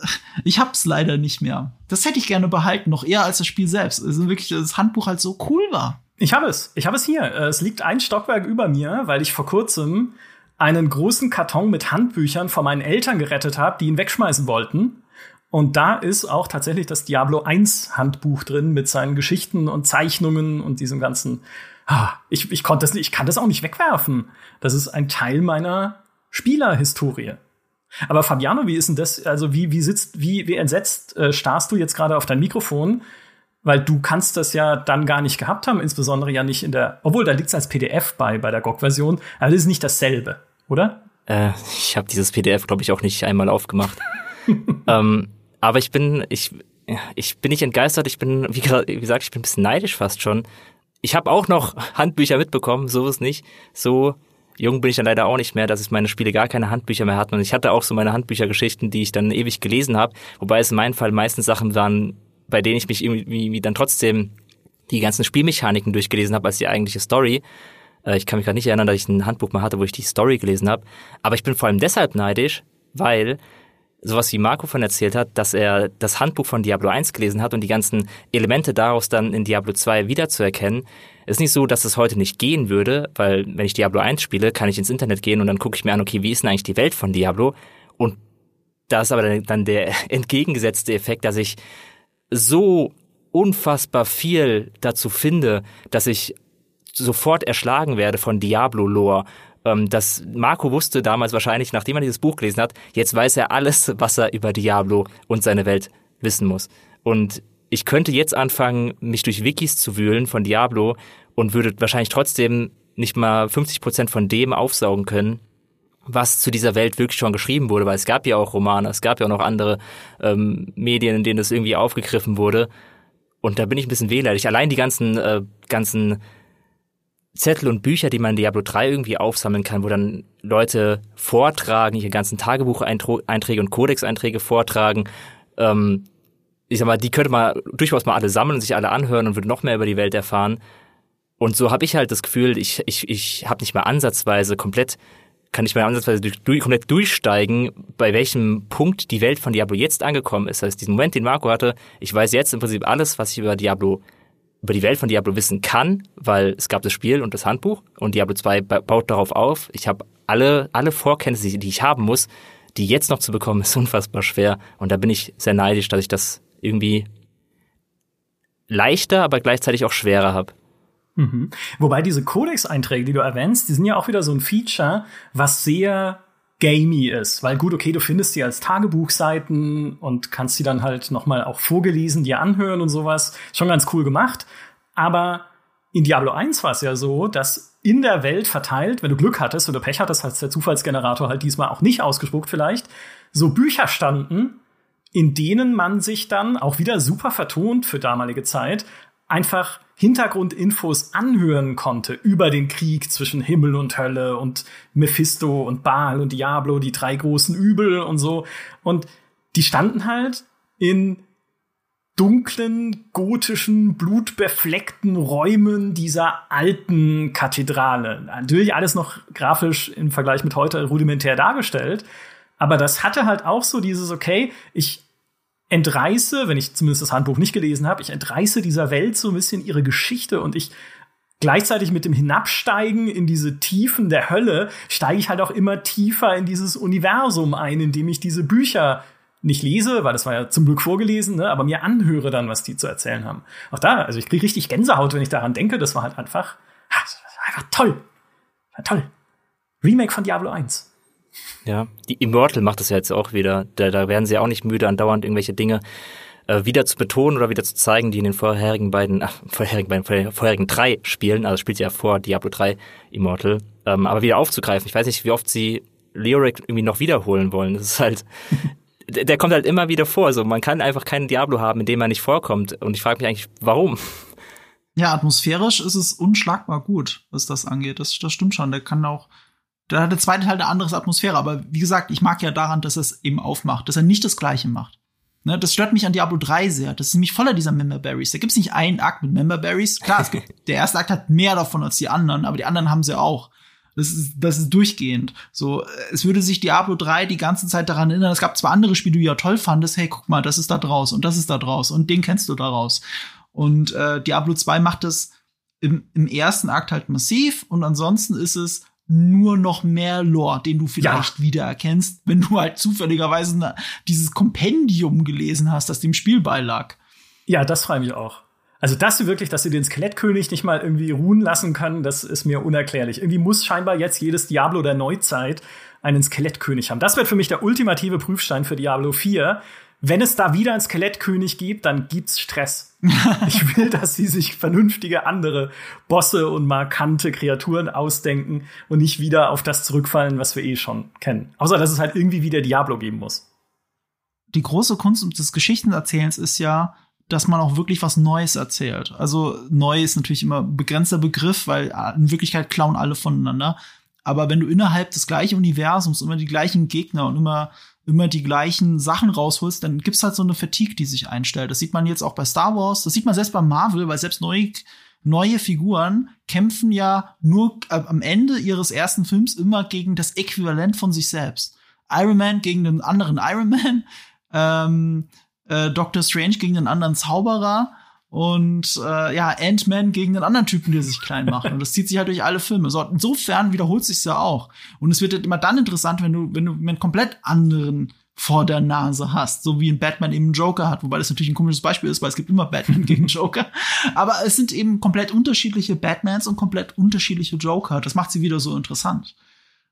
ich hab's leider nicht mehr. Das hätte ich gerne behalten, noch eher als das Spiel selbst. Also wirklich, das Handbuch halt so cool war. Ich habe es. Ich habe es hier. Äh, es liegt ein Stockwerk über mir, weil ich vor kurzem einen großen Karton mit Handbüchern von meinen Eltern gerettet habe, die ihn wegschmeißen wollten. Und da ist auch tatsächlich das Diablo 1 Handbuch drin mit seinen Geschichten und Zeichnungen und diesem ganzen. Ah, ich, ich konnte das nicht, ich kann das auch nicht wegwerfen. Das ist ein Teil meiner Spielerhistorie. Aber Fabiano, wie ist denn das? Also wie wie sitzt wie wie entsetzt äh, starrst du jetzt gerade auf dein Mikrofon? Weil du kannst das ja dann gar nicht gehabt haben, insbesondere ja nicht in der, obwohl da liegt es als PDF bei bei der GOG-Version, aber das ist nicht dasselbe, oder? Äh, ich habe dieses PDF glaube ich auch nicht einmal aufgemacht. [laughs] ähm, aber ich bin ich ich bin nicht entgeistert, ich bin wie gesagt, ich bin ein bisschen neidisch fast schon. Ich habe auch noch [laughs] Handbücher mitbekommen, so ist nicht. So jung bin ich dann leider auch nicht mehr, dass ich meine Spiele gar keine Handbücher mehr hatten. Und ich hatte auch so meine Handbüchergeschichten, die ich dann ewig gelesen habe, wobei es in meinem Fall meistens Sachen waren, bei denen ich mich irgendwie dann trotzdem die ganzen Spielmechaniken durchgelesen habe als die eigentliche Story. Äh, ich kann mich gerade nicht erinnern, dass ich ein Handbuch mal hatte, wo ich die Story gelesen habe. Aber ich bin vor allem deshalb neidisch, weil sowas wie Marco von erzählt hat, dass er das Handbuch von Diablo 1 gelesen hat und die ganzen Elemente daraus dann in Diablo 2 wiederzuerkennen. Ist nicht so, dass es heute nicht gehen würde, weil wenn ich Diablo 1 spiele, kann ich ins Internet gehen und dann gucke ich mir an, okay, wie ist denn eigentlich die Welt von Diablo? Und da ist aber dann der [laughs] entgegengesetzte Effekt, dass ich so unfassbar viel dazu finde, dass ich sofort erschlagen werde von Diablo-Lore. Ähm, dass Marco wusste damals wahrscheinlich, nachdem er dieses Buch gelesen hat, jetzt weiß er alles, was er über Diablo und seine Welt wissen muss. Und ich könnte jetzt anfangen, mich durch Wikis zu wühlen von Diablo und würde wahrscheinlich trotzdem nicht mal 50 Prozent von dem aufsaugen können, was zu dieser Welt wirklich schon geschrieben wurde, weil es gab ja auch Romane, es gab ja auch noch andere ähm, Medien, in denen es irgendwie aufgegriffen wurde. Und da bin ich ein bisschen wehleidig. Allein die ganzen, äh, ganzen Zettel und Bücher, die man in Diablo 3 irgendwie aufsammeln kann, wo dann Leute vortragen, ihre ganzen Tagebucheinträge und Codex-Einträge vortragen. Ähm, ich sag mal, die könnte man durchaus mal alle sammeln und sich alle anhören und würde noch mehr über die Welt erfahren. Und so habe ich halt das Gefühl, ich, ich, ich habe nicht mal ansatzweise komplett, kann nicht mal ansatzweise durch, durch, komplett durchsteigen, bei welchem Punkt die Welt von Diablo jetzt angekommen ist. Das heißt, diesen Moment, den Marco hatte, ich weiß jetzt im Prinzip alles, was ich über Diablo über die Welt von Diablo wissen kann, weil es gab das Spiel und das Handbuch und Diablo 2 baut darauf auf. Ich habe alle, alle Vorkenntnisse, die ich haben muss, die jetzt noch zu bekommen, [laughs] ist unfassbar schwer. Und da bin ich sehr neidisch, dass ich das irgendwie leichter, aber gleichzeitig auch schwerer habe. Mhm. Wobei diese Codex-Einträge, die du erwähnst, die sind ja auch wieder so ein Feature, was sehr gamey ist, weil gut, okay, du findest die als Tagebuchseiten und kannst die dann halt noch mal auch vorgelesen dir anhören und sowas. Schon ganz cool gemacht, aber in Diablo 1 war es ja so, dass in der Welt verteilt, wenn du Glück hattest oder Pech hattest, hat der Zufallsgenerator halt diesmal auch nicht ausgespuckt vielleicht, so Bücher standen, in denen man sich dann auch wieder super vertont für damalige Zeit einfach Hintergrundinfos anhören konnte über den Krieg zwischen Himmel und Hölle und Mephisto und Baal und Diablo, die drei großen Übel und so. Und die standen halt in dunklen, gotischen, blutbefleckten Räumen dieser alten Kathedrale. Natürlich alles noch grafisch im Vergleich mit heute rudimentär dargestellt. Aber das hatte halt auch so dieses, okay, ich entreiße, wenn ich zumindest das Handbuch nicht gelesen habe, ich entreiße dieser Welt so ein bisschen ihre Geschichte und ich gleichzeitig mit dem Hinabsteigen in diese Tiefen der Hölle steige ich halt auch immer tiefer in dieses Universum ein, indem ich diese Bücher nicht lese, weil das war ja zum Glück vorgelesen, ne, aber mir anhöre dann, was die zu erzählen haben. Auch da, also ich kriege richtig Gänsehaut, wenn ich daran denke. Das war halt einfach, einfach toll. War toll. Remake von Diablo 1. Ja, die Immortal macht das ja jetzt auch wieder. Da, da werden sie auch nicht müde, andauernd irgendwelche Dinge äh, wieder zu betonen oder wieder zu zeigen, die in den vorherigen beiden, ach, vorherigen beiden, vorherigen drei Spielen, also spielt sie ja vor Diablo 3 Immortal, ähm, aber wieder aufzugreifen. Ich weiß nicht, wie oft sie Leoric irgendwie noch wiederholen wollen. Das ist halt, [laughs] der kommt halt immer wieder vor. So, man kann einfach keinen Diablo haben, in dem er nicht vorkommt. Und ich frage mich eigentlich, warum? Ja, atmosphärisch ist es unschlagbar gut, was das angeht. Das, das stimmt schon. Der kann auch da hat der zweite Teil eine andere Atmosphäre, aber wie gesagt, ich mag ja daran, dass er es eben aufmacht, dass er nicht das Gleiche macht. Ne, das stört mich an Diablo 3 sehr. Das ist nämlich voller dieser Member Berries. Da gibt's nicht einen Akt mit Member Berries. Klar, es gibt, [laughs] der erste Akt hat mehr davon als die anderen, aber die anderen haben sie auch. Das ist, das ist durchgehend. So, es würde sich Diablo 3 die ganze Zeit daran erinnern. Es gab zwar andere Spiele, die du ja toll fandest. Hey, guck mal, das ist da draus und das ist da draus und den kennst du daraus. Und äh, Diablo 2 macht das im, im ersten Akt halt massiv und ansonsten ist es nur noch mehr Lore, den du vielleicht ja. wiedererkennst, wenn du halt zufälligerweise dieses Kompendium gelesen hast, das dem Spiel beilag. Ja, das freue mich auch. Also das wirklich, dass sie den Skelettkönig nicht mal irgendwie ruhen lassen können, das ist mir unerklärlich. Irgendwie muss scheinbar jetzt jedes Diablo der Neuzeit einen Skelettkönig haben. Das wird für mich der ultimative Prüfstein für Diablo 4, wenn es da wieder einen Skelettkönig gibt, dann gibt's Stress. [laughs] ich will, dass sie sich vernünftige andere Bosse und markante Kreaturen ausdenken und nicht wieder auf das zurückfallen, was wir eh schon kennen. Außer, dass es halt irgendwie wieder Diablo geben muss. Die große Kunst des Geschichtenerzählens ist ja, dass man auch wirklich was Neues erzählt. Also neu ist natürlich immer ein begrenzter Begriff, weil in Wirklichkeit klauen alle voneinander. Aber wenn du innerhalb des gleichen Universums immer die gleichen Gegner und immer immer die gleichen Sachen rausholst, dann gibt's halt so eine Fatigue, die sich einstellt. Das sieht man jetzt auch bei Star Wars, das sieht man selbst bei Marvel, weil selbst neue, neue Figuren kämpfen ja nur äh, am Ende ihres ersten Films immer gegen das Äquivalent von sich selbst. Iron Man gegen den anderen Iron Man, ähm, äh, Doctor Strange gegen den anderen Zauberer und äh, ja, Ant-Man gegen den anderen Typen, der sich klein macht. Und das zieht sich halt durch alle Filme. So, insofern wiederholt sich ja auch. Und es wird halt immer dann interessant, wenn du, wenn du einen komplett anderen vor der Nase hast, so wie ein Batman eben einen Joker hat, wobei das natürlich ein komisches Beispiel ist, weil es gibt immer Batman gegen [laughs] Joker. Aber es sind eben komplett unterschiedliche Batmans und komplett unterschiedliche Joker. Das macht sie wieder so interessant.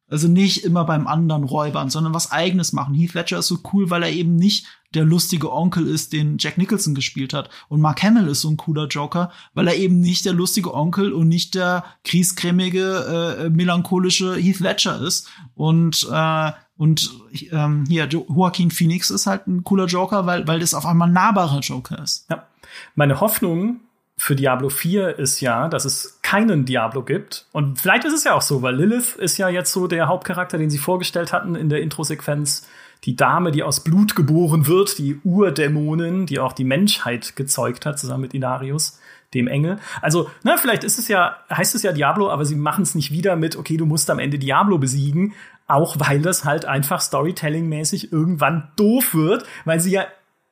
Also nicht immer beim anderen räubern, sondern was eigenes machen. Heath Ledger ist so cool, weil er eben nicht der lustige Onkel ist, den Jack Nicholson gespielt hat. Und Mark Hamill ist so ein cooler Joker, weil er eben nicht der lustige Onkel und nicht der kriescremige, äh, melancholische Heath Ledger ist. Und äh, und ähm, hier Joaquin Phoenix ist halt ein cooler Joker, weil weil das auf einmal ein nahbarer Joker ist. Ja. Meine Hoffnung für Diablo 4 ist ja, dass es keinen Diablo gibt. Und vielleicht ist es ja auch so, weil Lilith ist ja jetzt so der Hauptcharakter, den sie vorgestellt hatten in der Introsequenz. Die Dame, die aus Blut geboren wird, die Urdämonin, die auch die Menschheit gezeugt hat, zusammen mit Inarius, dem Engel. Also, na, vielleicht ist es ja, heißt es ja Diablo, aber sie machen es nicht wieder mit, okay, du musst am Ende Diablo besiegen, auch weil das halt einfach Storytelling-mäßig irgendwann doof wird, weil sie ja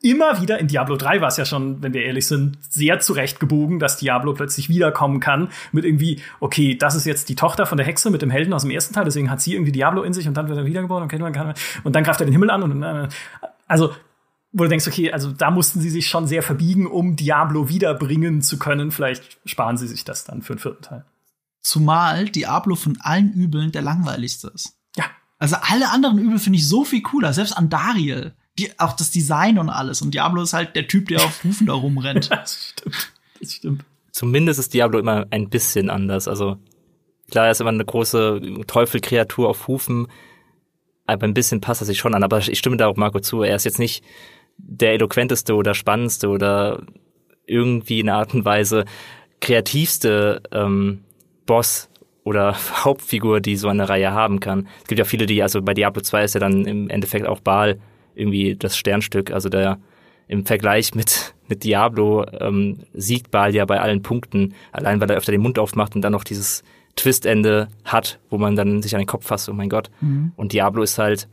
immer wieder, in Diablo 3 war es ja schon, wenn wir ehrlich sind, sehr zurechtgebogen, dass Diablo plötzlich wiederkommen kann mit irgendwie, okay, das ist jetzt die Tochter von der Hexe mit dem Helden aus dem ersten Teil, deswegen hat sie irgendwie Diablo in sich und dann wird er wiedergeboren, okay, und dann greift er den Himmel an und äh, also wo du denkst, okay, also da mussten sie sich schon sehr verbiegen, um Diablo wiederbringen zu können. Vielleicht sparen sie sich das dann für den vierten Teil. Zumal Diablo von allen Übeln der langweiligste ist. Ja. Also alle anderen Übel finde ich so viel cooler, selbst Andariel die, auch das Design und alles. Und Diablo ist halt der Typ, der auf Hufen da rumrennt. [laughs] das stimmt. Das stimmt. Zumindest ist Diablo immer ein bisschen anders. Also klar, er ist immer eine große Teufelkreatur auf Hufen, aber ein bisschen passt er sich schon an. Aber ich stimme da auch Marco zu. Er ist jetzt nicht der eloquenteste oder spannendste oder irgendwie in einer Art und Weise kreativste ähm, Boss oder [laughs] Hauptfigur, die so eine Reihe haben kann. Es gibt ja viele, die, also bei Diablo 2 ist ja dann im Endeffekt auch Baal irgendwie das Sternstück. Also der im Vergleich mit, mit Diablo ähm, siegt Baal ja bei allen Punkten, allein weil er öfter den Mund aufmacht und dann noch dieses Twistende hat, wo man dann sich an den Kopf fasst, oh mein Gott. Mhm. Und Diablo ist halt,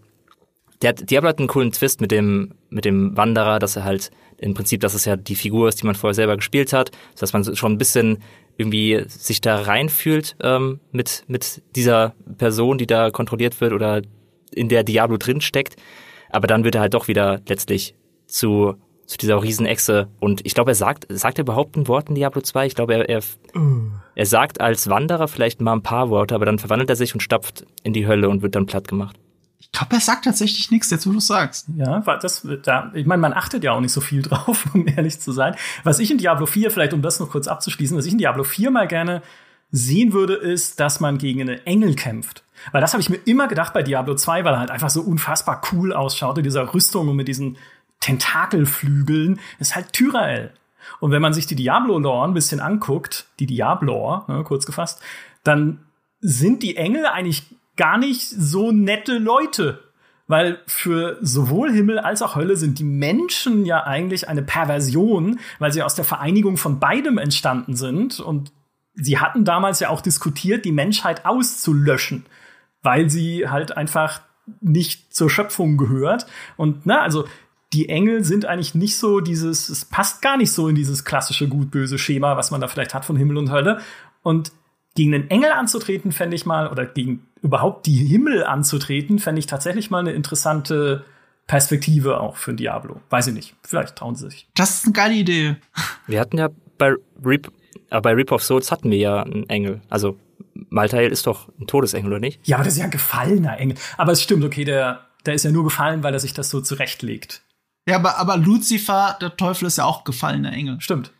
der Diablo hat einen coolen Twist mit dem, mit dem Wanderer, dass er halt im Prinzip, dass es ja die Figur ist, die man vorher selber gespielt hat, dass man schon ein bisschen irgendwie sich da reinfühlt ähm, mit, mit dieser Person, die da kontrolliert wird oder in der Diablo drin steckt. Aber dann wird er halt doch wieder letztlich zu, zu dieser Riesenechse. Und ich glaube, er sagt, sagt er überhaupt ein Wort in Diablo 2? Ich glaube, er, er, er sagt als Wanderer vielleicht mal ein paar Worte, aber dann verwandelt er sich und stapft in die Hölle und wird dann platt gemacht. Ich glaube, er sagt tatsächlich nichts, jetzt wo du sagst. Ja, das, da, ich meine, man achtet ja auch nicht so viel [laughs] drauf, um ehrlich zu sein. Was ich in Diablo 4, vielleicht um das noch kurz abzuschließen, was ich in Diablo 4 mal gerne sehen würde, ist, dass man gegen eine Engel kämpft. Weil das habe ich mir immer gedacht bei Diablo 2, weil er halt einfach so unfassbar cool ausschaut in dieser Rüstung und mit diesen Tentakelflügeln. Ist halt Tyrael. Und wenn man sich die Diablo-Lore ein bisschen anguckt, die Diablo, ne, kurz gefasst, dann sind die Engel eigentlich gar nicht so nette Leute. Weil für sowohl Himmel als auch Hölle sind die Menschen ja eigentlich eine Perversion, weil sie aus der Vereinigung von beidem entstanden sind. Und sie hatten damals ja auch diskutiert, die Menschheit auszulöschen weil sie halt einfach nicht zur Schöpfung gehört. Und na, also die Engel sind eigentlich nicht so dieses, es passt gar nicht so in dieses klassische gut-böse Schema, was man da vielleicht hat von Himmel und Hölle. Und gegen den Engel anzutreten, fände ich mal, oder gegen überhaupt die Himmel anzutreten, fände ich tatsächlich mal eine interessante Perspektive auch für ein Diablo. Weiß ich nicht. Vielleicht trauen sie sich. Das ist eine geile Idee. Wir hatten ja bei Reap, äh, bei Reap of Souls hatten wir ja einen Engel. Also Maltael ist doch ein Todesengel, oder nicht? Ja, aber das ist ja ein gefallener Engel. Aber es stimmt, okay, der, der ist ja nur gefallen, weil er sich das so zurechtlegt. Ja, aber, aber Lucifer, der Teufel, ist ja auch gefallener Engel. Stimmt.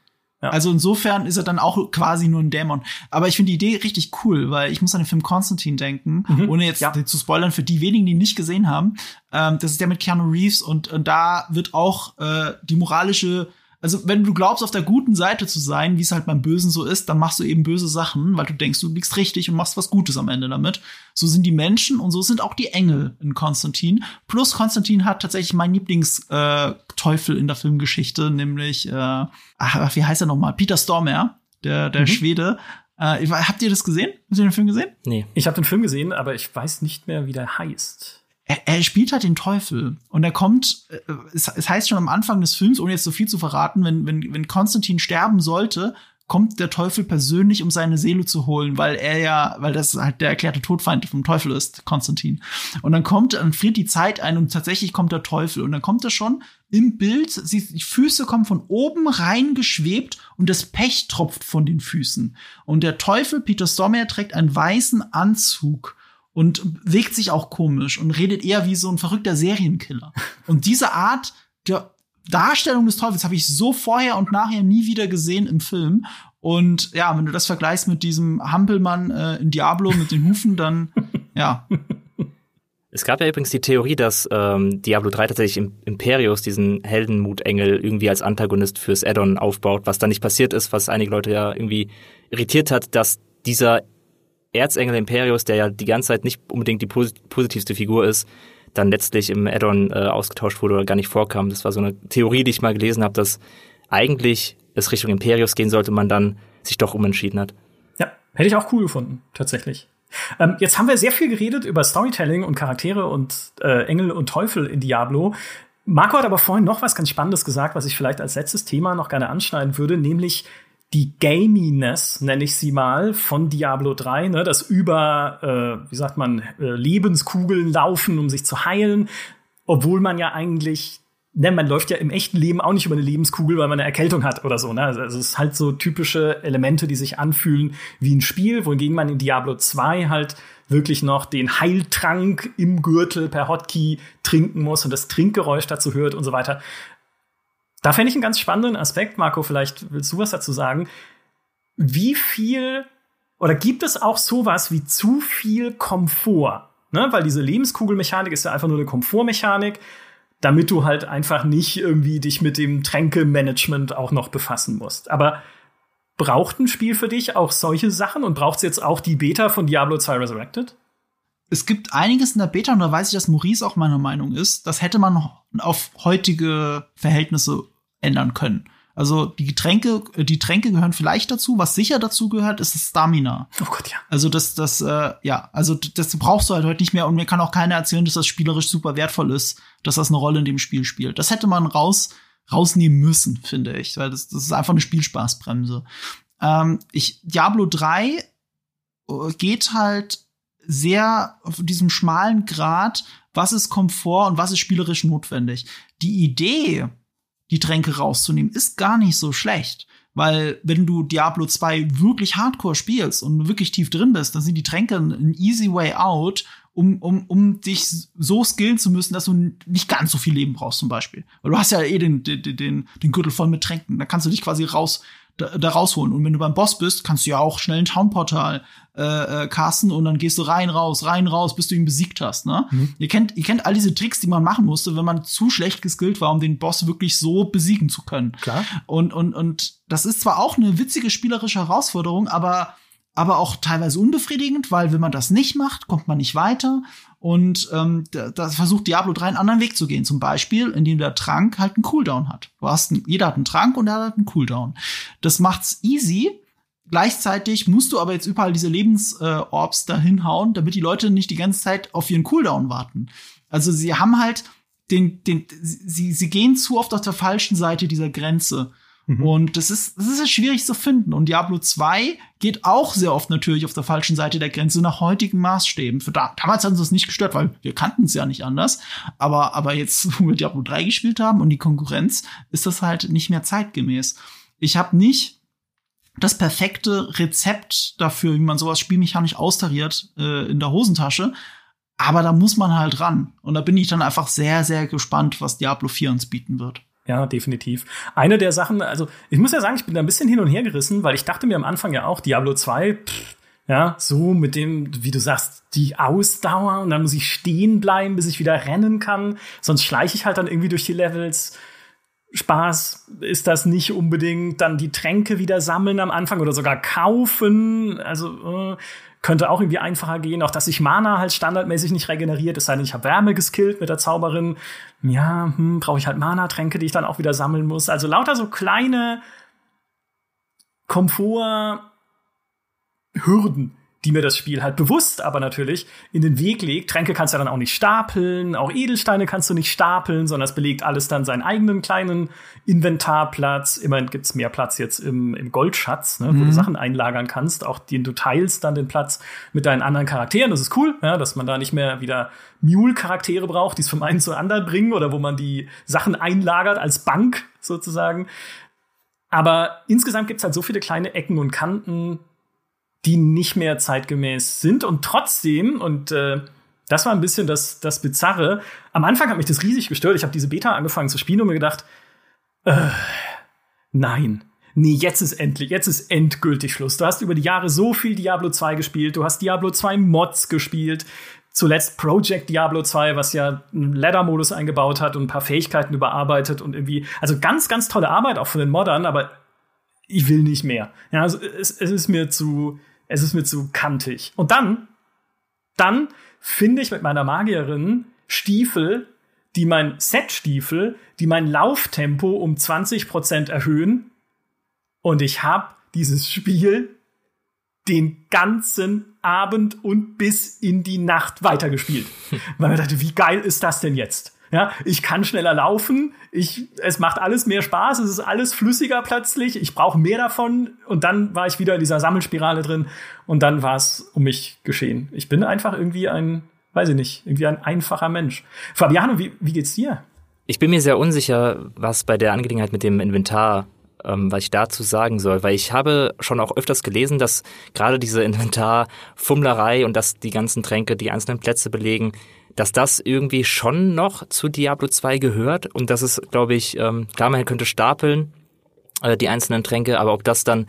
Ja. Also insofern ist er dann auch quasi nur ein Dämon. Aber ich finde die Idee richtig cool, weil ich muss an den Film Konstantin denken, mhm. ohne jetzt ja. zu spoilern für die wenigen, die ihn nicht gesehen haben. Ähm, das ist der mit Keanu Reeves und, und da wird auch äh, die moralische also wenn du glaubst, auf der guten Seite zu sein, wie es halt beim Bösen so ist, dann machst du eben böse Sachen, weil du denkst, du liegst richtig und machst was Gutes am Ende damit. So sind die Menschen und so sind auch die Engel in Konstantin. Plus Konstantin hat tatsächlich mein Lieblingsteufel äh, in der Filmgeschichte, nämlich, äh, ach, wie heißt er nochmal? Peter Stormare, der, der mhm. Schwede. Äh, habt ihr das gesehen? Habt ihr den Film gesehen? Nee. Ich habe den Film gesehen, aber ich weiß nicht mehr, wie der heißt er, er spielt halt den Teufel und er kommt, äh, es, es heißt schon am Anfang des Films, ohne jetzt so viel zu verraten, wenn, wenn, wenn Konstantin sterben sollte, kommt der Teufel persönlich, um seine Seele zu holen, weil er ja, weil das halt der erklärte Todfeind vom Teufel ist, Konstantin. Und dann kommt, dann friert die Zeit ein und tatsächlich kommt der Teufel. Und dann kommt er schon im Bild, die Füße kommen von oben reingeschwebt und das Pech tropft von den Füßen. Und der Teufel, Peter Stormare, trägt einen weißen Anzug und wegt sich auch komisch und redet eher wie so ein verrückter Serienkiller. Und diese Art der Darstellung des Teufels habe ich so vorher und nachher nie wieder gesehen im Film. Und ja, wenn du das vergleichst mit diesem Hampelmann äh, in Diablo mit den Hufen, dann [laughs] ja. Es gab ja übrigens die Theorie, dass ähm, Diablo 3 tatsächlich im Imperius diesen Heldenmutengel irgendwie als Antagonist fürs Addon aufbaut, was dann nicht passiert ist, was einige Leute ja irgendwie irritiert hat, dass dieser Erzengel Imperius, der ja die ganze Zeit nicht unbedingt die posit positivste Figur ist, dann letztlich im Addon äh, ausgetauscht wurde oder gar nicht vorkam. Das war so eine Theorie, die ich mal gelesen habe, dass eigentlich es Richtung Imperius gehen sollte, man dann sich doch umentschieden hat. Ja, hätte ich auch cool gefunden, tatsächlich. Ähm, jetzt haben wir sehr viel geredet über Storytelling und Charaktere und äh, Engel und Teufel in Diablo. Marco hat aber vorhin noch was ganz Spannendes gesagt, was ich vielleicht als letztes Thema noch gerne anschneiden würde, nämlich die Gaminess, nenne ich sie mal, von Diablo 3, ne, das über, äh, wie sagt man, äh, Lebenskugeln laufen, um sich zu heilen, obwohl man ja eigentlich ne, man läuft ja im echten Leben auch nicht über eine Lebenskugel, weil man eine Erkältung hat oder so. Ne? Also es ist halt so typische Elemente, die sich anfühlen wie ein Spiel, wohingegen man in Diablo 2 halt wirklich noch den Heiltrank im Gürtel per Hotkey trinken muss und das Trinkgeräusch dazu hört und so weiter. Da fände ich einen ganz spannenden Aspekt, Marco, vielleicht willst du was dazu sagen. Wie viel oder gibt es auch sowas wie zu viel Komfort? Ne? Weil diese Lebenskugelmechanik ist ja einfach nur eine Komfortmechanik damit du halt einfach nicht irgendwie dich mit dem Tränkemanagement auch noch befassen musst. Aber braucht ein Spiel für dich auch solche Sachen und braucht es jetzt auch die Beta von Diablo 2 Resurrected? Es gibt einiges in der Beta, und da weiß ich, dass Maurice auch meiner Meinung ist, das hätte man auf heutige Verhältnisse ändern können. Also die Getränke, die Tränke gehören vielleicht dazu. Was sicher dazu gehört, ist das Stamina. Oh Gott, ja. Also das, das, äh, ja, also das brauchst du halt heute nicht mehr und mir kann auch keiner erzählen, dass das spielerisch super wertvoll ist, dass das eine Rolle in dem Spiel spielt. Das hätte man raus rausnehmen müssen, finde ich, weil das, das ist einfach eine Spielspaßbremse. Ähm, ich Diablo 3 äh, geht halt sehr auf diesem schmalen Grad, was ist Komfort und was ist spielerisch notwendig. Die Idee, die Tränke rauszunehmen, ist gar nicht so schlecht. Weil wenn du Diablo 2 wirklich hardcore spielst und wirklich tief drin bist, dann sind die Tränke ein easy way out, um, um, um dich so skillen zu müssen, dass du nicht ganz so viel Leben brauchst zum Beispiel. Weil du hast ja eh den, den, den, den Gürtel voll mit Tränken. Da kannst du dich quasi raus da, da rausholen. Und wenn du beim Boss bist, kannst du ja auch schnell ein Townportal äh, äh, casten und dann gehst du rein, raus, rein, raus, bis du ihn besiegt hast. Ne? Mhm. Ihr, kennt, ihr kennt all diese Tricks, die man machen musste, wenn man zu schlecht geskillt war, um den Boss wirklich so besiegen zu können. Klar. Und, und, und das ist zwar auch eine witzige spielerische Herausforderung, aber aber auch teilweise unbefriedigend, weil wenn man das nicht macht, kommt man nicht weiter. Und ähm, da, da versucht Diablo 3 einen anderen Weg zu gehen. Zum Beispiel, indem der Trank halt einen Cooldown hat. Du hast einen, jeder hat einen Trank und er hat einen Cooldown. Das macht's easy. Gleichzeitig musst du aber jetzt überall diese Lebensorbs äh, da hinhauen, damit die Leute nicht die ganze Zeit auf ihren Cooldown warten. Also sie haben halt den, den, sie, sie gehen zu oft auf der falschen Seite dieser Grenze. Mhm. Und das ist, das ist schwierig zu finden. Und Diablo 2 geht auch sehr oft natürlich auf der falschen Seite der Grenze nach heutigen Maßstäben. Für da, damals hat uns das nicht gestört, weil wir kannten es ja nicht anders. Aber, aber jetzt, [laughs] wo wir Diablo 3 gespielt haben und die Konkurrenz, ist das halt nicht mehr zeitgemäß. Ich habe nicht das perfekte Rezept dafür, wie man sowas spielmechanisch austariert äh, in der Hosentasche. Aber da muss man halt ran. Und da bin ich dann einfach sehr, sehr gespannt, was Diablo 4 uns bieten wird. Ja, definitiv. Eine der Sachen, also ich muss ja sagen, ich bin da ein bisschen hin und her gerissen, weil ich dachte mir am Anfang ja auch, Diablo 2, pff, ja, so mit dem, wie du sagst, die Ausdauer und dann muss ich stehen bleiben, bis ich wieder rennen kann. Sonst schleiche ich halt dann irgendwie durch die Levels. Spaß ist das nicht unbedingt. Dann die Tränke wieder sammeln am Anfang oder sogar kaufen. Also äh, könnte auch irgendwie einfacher gehen. Auch dass sich Mana halt standardmäßig nicht regeneriert. Es sei denn, ich habe Wärme geskillt mit der Zauberin. Ja, hm, brauche ich halt Mana-Tränke, die ich dann auch wieder sammeln muss. Also lauter so kleine Komfort-Hürden, die mir das Spiel halt bewusst aber natürlich in den Weg legt. Tränke kannst du ja dann auch nicht stapeln, auch Edelsteine kannst du nicht stapeln, sondern es belegt alles dann seinen eigenen kleinen Inventarplatz. Immerhin gibt's mehr Platz jetzt im, im Goldschatz, ne, mhm. wo du mhm. Sachen einlagern kannst, auch den du teilst dann den Platz mit deinen anderen Charakteren. Das ist cool, ja, dass man da nicht mehr wieder Mule-Charaktere braucht, die es vom einen zum anderen bringen oder wo man die Sachen einlagert als Bank sozusagen. Aber insgesamt gibt's halt so viele kleine Ecken und Kanten, die nicht mehr zeitgemäß sind und trotzdem und äh, das war ein bisschen das, das Bizarre. Am Anfang hat mich das riesig gestört. Ich habe diese Beta angefangen zu spielen und mir gedacht, äh, nein, nee, jetzt ist endlich, jetzt ist endgültig Schluss. Du hast über die Jahre so viel Diablo 2 gespielt, du hast Diablo 2 Mods gespielt. zuletzt Project Diablo 2, was ja einen Ladder-Modus eingebaut hat und ein paar Fähigkeiten überarbeitet und irgendwie, also ganz, ganz tolle Arbeit auch von den Modern, aber ich will nicht mehr. Ja, also es, es ist mir zu, es ist mir zu kantig. Und dann, dann finde ich mit meiner Magierin Stiefel, die mein Set-Stiefel, die mein Lauftempo um 20% erhöhen. Und ich habe dieses Spiel den ganzen Abend und bis in die Nacht weitergespielt. [laughs] Weil man dachte, wie geil ist das denn jetzt? Ja, ich kann schneller laufen, ich, es macht alles mehr Spaß, es ist alles flüssiger plötzlich, ich brauche mehr davon und dann war ich wieder in dieser Sammelspirale drin und dann war es um mich geschehen. Ich bin einfach irgendwie ein, weiß ich nicht, irgendwie ein einfacher Mensch. Fabiano, wie, wie geht's dir? Ich bin mir sehr unsicher, was bei der Angelegenheit mit dem Inventar ähm, was ich dazu sagen soll, weil ich habe schon auch öfters gelesen, dass gerade diese Inventarfummlerei und dass die ganzen Tränke die einzelnen Plätze belegen, dass das irgendwie schon noch zu Diablo 2 gehört und dass es, glaube ich, ähm, klar, man könnte stapeln, äh, die einzelnen Tränke, aber ob das dann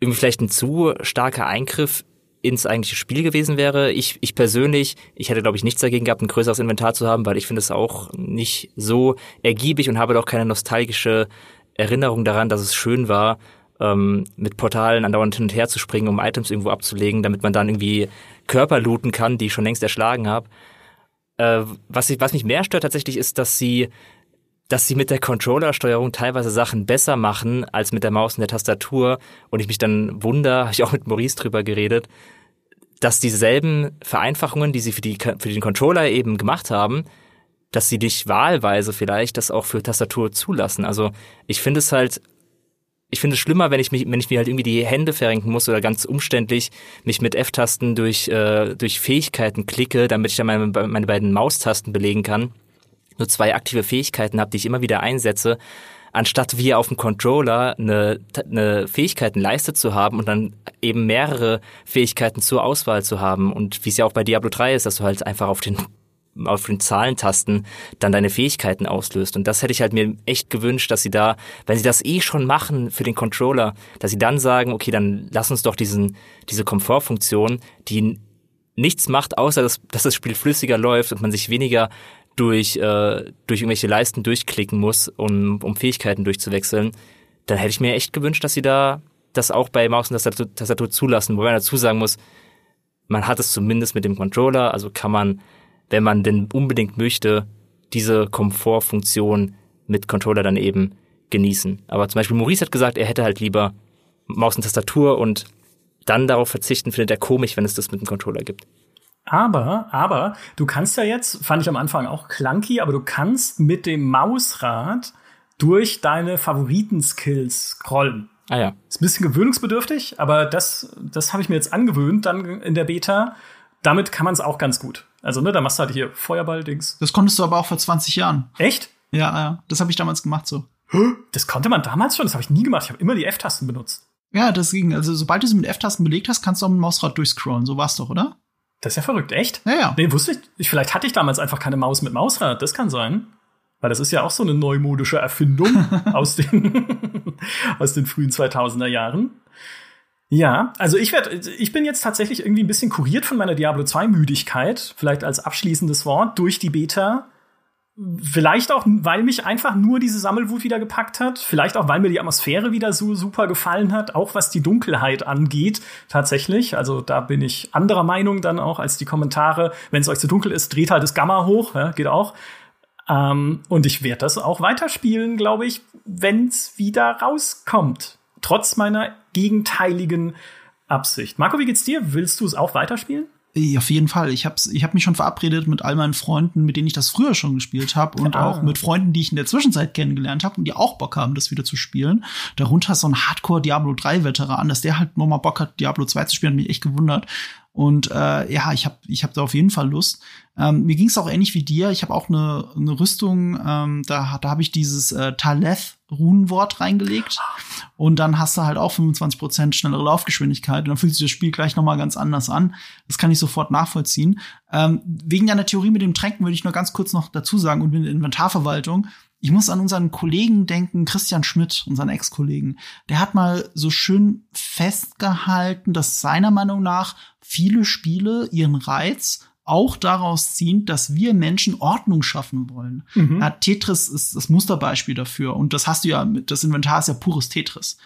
irgendwie vielleicht ein zu starker Eingriff ins eigentliche Spiel gewesen wäre. Ich, ich persönlich, ich hätte, glaube ich, nichts dagegen gehabt, ein größeres Inventar zu haben, weil ich finde es auch nicht so ergiebig und habe doch keine nostalgische Erinnerung daran, dass es schön war, ähm, mit Portalen andauernd hin und her zu springen, um Items irgendwo abzulegen, damit man dann irgendwie Körper looten kann, die ich schon längst erschlagen habe. Äh, was, ich, was mich mehr stört tatsächlich ist, dass sie dass sie mit der Controller-Steuerung teilweise Sachen besser machen als mit der Maus und der Tastatur und ich mich dann wundere, habe ich auch mit Maurice drüber geredet, dass dieselben Vereinfachungen, die sie für, die, für den Controller eben gemacht haben, dass sie dich wahlweise vielleicht das auch für Tastatur zulassen. Also ich finde es halt, ich finde es schlimmer, wenn ich mich, wenn ich mir halt irgendwie die Hände verrenken muss oder ganz umständlich mich mit F-Tasten durch, äh, durch Fähigkeiten klicke, damit ich dann meine, meine beiden Maustasten belegen kann. Nur zwei aktive Fähigkeiten habe, die ich immer wieder einsetze, anstatt wie auf dem Controller eine, eine Fähigkeitenleiste zu haben und dann eben mehrere Fähigkeiten zur Auswahl zu haben. Und wie es ja auch bei Diablo 3 ist, dass du halt einfach auf den auf den Zahlentasten dann deine Fähigkeiten auslöst. Und das hätte ich halt mir echt gewünscht, dass sie da, wenn sie das eh schon machen für den Controller, dass sie dann sagen, okay, dann lass uns doch diesen, diese Komfortfunktion, die nichts macht, außer dass, dass das Spiel flüssiger läuft und man sich weniger durch, äh, durch irgendwelche Leisten durchklicken muss, um, um Fähigkeiten durchzuwechseln, dann hätte ich mir echt gewünscht, dass sie da das auch bei Maus und Tastatur, Tastatur zulassen, wobei man dazu sagen muss, man hat es zumindest mit dem Controller, also kann man wenn man denn unbedingt möchte, diese Komfortfunktion mit Controller dann eben genießen. Aber zum Beispiel Maurice hat gesagt, er hätte halt lieber Maus und Tastatur und dann darauf verzichten, findet er komisch, wenn es das mit dem Controller gibt. Aber, aber, du kannst ja jetzt, fand ich am Anfang auch clunky, aber du kannst mit dem Mausrad durch deine Favoriten-Skills scrollen. Ah ja. Ist ein bisschen gewöhnungsbedürftig, aber das, das habe ich mir jetzt angewöhnt dann in der Beta. Damit kann man es auch ganz gut. Also, ne, da machst du halt hier Feuerball-Dings. Das konntest du aber auch vor 20 Jahren. Echt? Ja, ja. Das habe ich damals gemacht so. Das konnte man damals schon? Das habe ich nie gemacht. Ich habe immer die F-Tasten benutzt. Ja, das ging. Also, sobald du sie mit F-Tasten belegt hast, kannst du auch mit dem Mausrad durchscrollen. So war's doch, oder? Das ist ja verrückt, echt? Ja, ja. Nee, wusste ich. ich. Vielleicht hatte ich damals einfach keine Maus mit Mausrad. Das kann sein. Weil das ist ja auch so eine neumodische Erfindung [laughs] aus, den, [laughs] aus den frühen 2000er Jahren. Ja, also ich werde, ich bin jetzt tatsächlich irgendwie ein bisschen kuriert von meiner Diablo 2 Müdigkeit, vielleicht als abschließendes Wort, durch die Beta. Vielleicht auch, weil mich einfach nur diese Sammelwut wieder gepackt hat. Vielleicht auch, weil mir die Atmosphäre wieder so super gefallen hat. Auch was die Dunkelheit angeht, tatsächlich. Also da bin ich anderer Meinung dann auch als die Kommentare. Wenn es euch zu dunkel ist, dreht halt das Gamma hoch. Ja, geht auch. Ähm, und ich werde das auch weiterspielen, glaube ich, wenn es wieder rauskommt trotz meiner gegenteiligen Absicht. Marco, wie geht's dir? Willst du es auch weiterspielen? Auf jeden Fall. Ich habe ich hab mich schon verabredet mit all meinen Freunden, mit denen ich das früher schon gespielt habe und ah. auch mit Freunden, die ich in der Zwischenzeit kennengelernt habe und die auch Bock haben, das wieder zu spielen. Darunter so ein Hardcore Diablo 3 Veteran, dass der halt nochmal Bock hat, Diablo 2 zu spielen, hat mich echt gewundert. Und äh, ja, ich habe ich hab da auf jeden Fall Lust. Ähm, mir ging es auch ähnlich wie dir. Ich habe auch eine, eine Rüstung, ähm, da, da habe ich dieses äh, Taleth Runenwort reingelegt. Und dann hast du halt auch 25% schnellere Laufgeschwindigkeit. Und dann fühlt sich das Spiel gleich nochmal ganz anders an. Das kann ich sofort nachvollziehen. Ähm, wegen deiner Theorie mit dem Tränken würde ich nur ganz kurz noch dazu sagen und mit der Inventarverwaltung. Ich muss an unseren Kollegen denken, Christian Schmidt, unseren Ex-Kollegen. Der hat mal so schön festgehalten, dass seiner Meinung nach viele Spiele ihren Reiz auch daraus ziehen, dass wir Menschen Ordnung schaffen wollen. Mhm. Ja, Tetris ist das Musterbeispiel dafür. Und das hast du ja, das Inventar ist ja pures Tetris.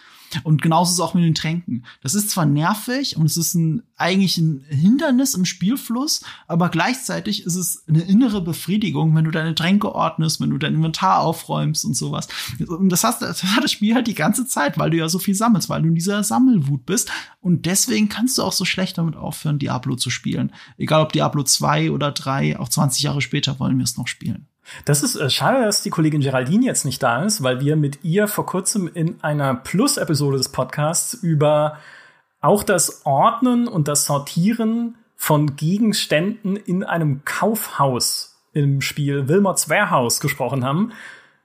Und genauso ist es auch mit den Tränken. Das ist zwar nervig und es ist ein, eigentlich ein Hindernis im Spielfluss, aber gleichzeitig ist es eine innere Befriedigung, wenn du deine Tränke ordnest, wenn du dein Inventar aufräumst und sowas. Und das, hast, das hat das Spiel halt die ganze Zeit, weil du ja so viel sammelst, weil du in dieser Sammelwut bist. Und deswegen kannst du auch so schlecht damit aufhören, Diablo zu spielen. Egal ob Diablo 2 oder 3, auch 20 Jahre später wollen wir es noch spielen. Das ist äh, schade, dass die Kollegin Geraldine jetzt nicht da ist, weil wir mit ihr vor kurzem in einer Plus-Episode des Podcasts über auch das Ordnen und das Sortieren von Gegenständen in einem Kaufhaus im Spiel Wilmots Warehouse gesprochen haben.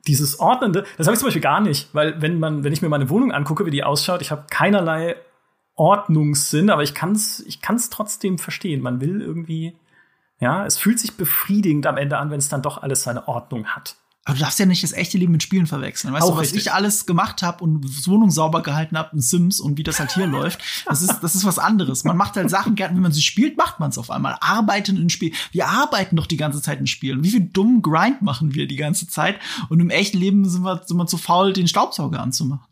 Dieses Ordnende, das habe ich zum Beispiel gar nicht, weil wenn man, wenn ich mir meine Wohnung angucke, wie die ausschaut, ich habe keinerlei Ordnungssinn, aber ich kann es ich kann's trotzdem verstehen. Man will irgendwie ja, es fühlt sich befriedigend am Ende an, wenn es dann doch alles seine Ordnung hat. Aber du darfst ja nicht das echte Leben mit Spielen verwechseln. Weißt Auch du, was richtig. ich alles gemacht habe und Wohnung sauber gehalten habe in Sims und wie das halt hier [laughs] läuft, das ist, das ist was anderes. Man macht halt Sachen gern, wenn man sie spielt, macht man es auf einmal. Arbeiten in Spiel. Wir arbeiten doch die ganze Zeit in Spielen. Wie viel dummen Grind machen wir die ganze Zeit? Und im echten Leben sind wir, sind wir zu faul, den Staubsauger anzumachen.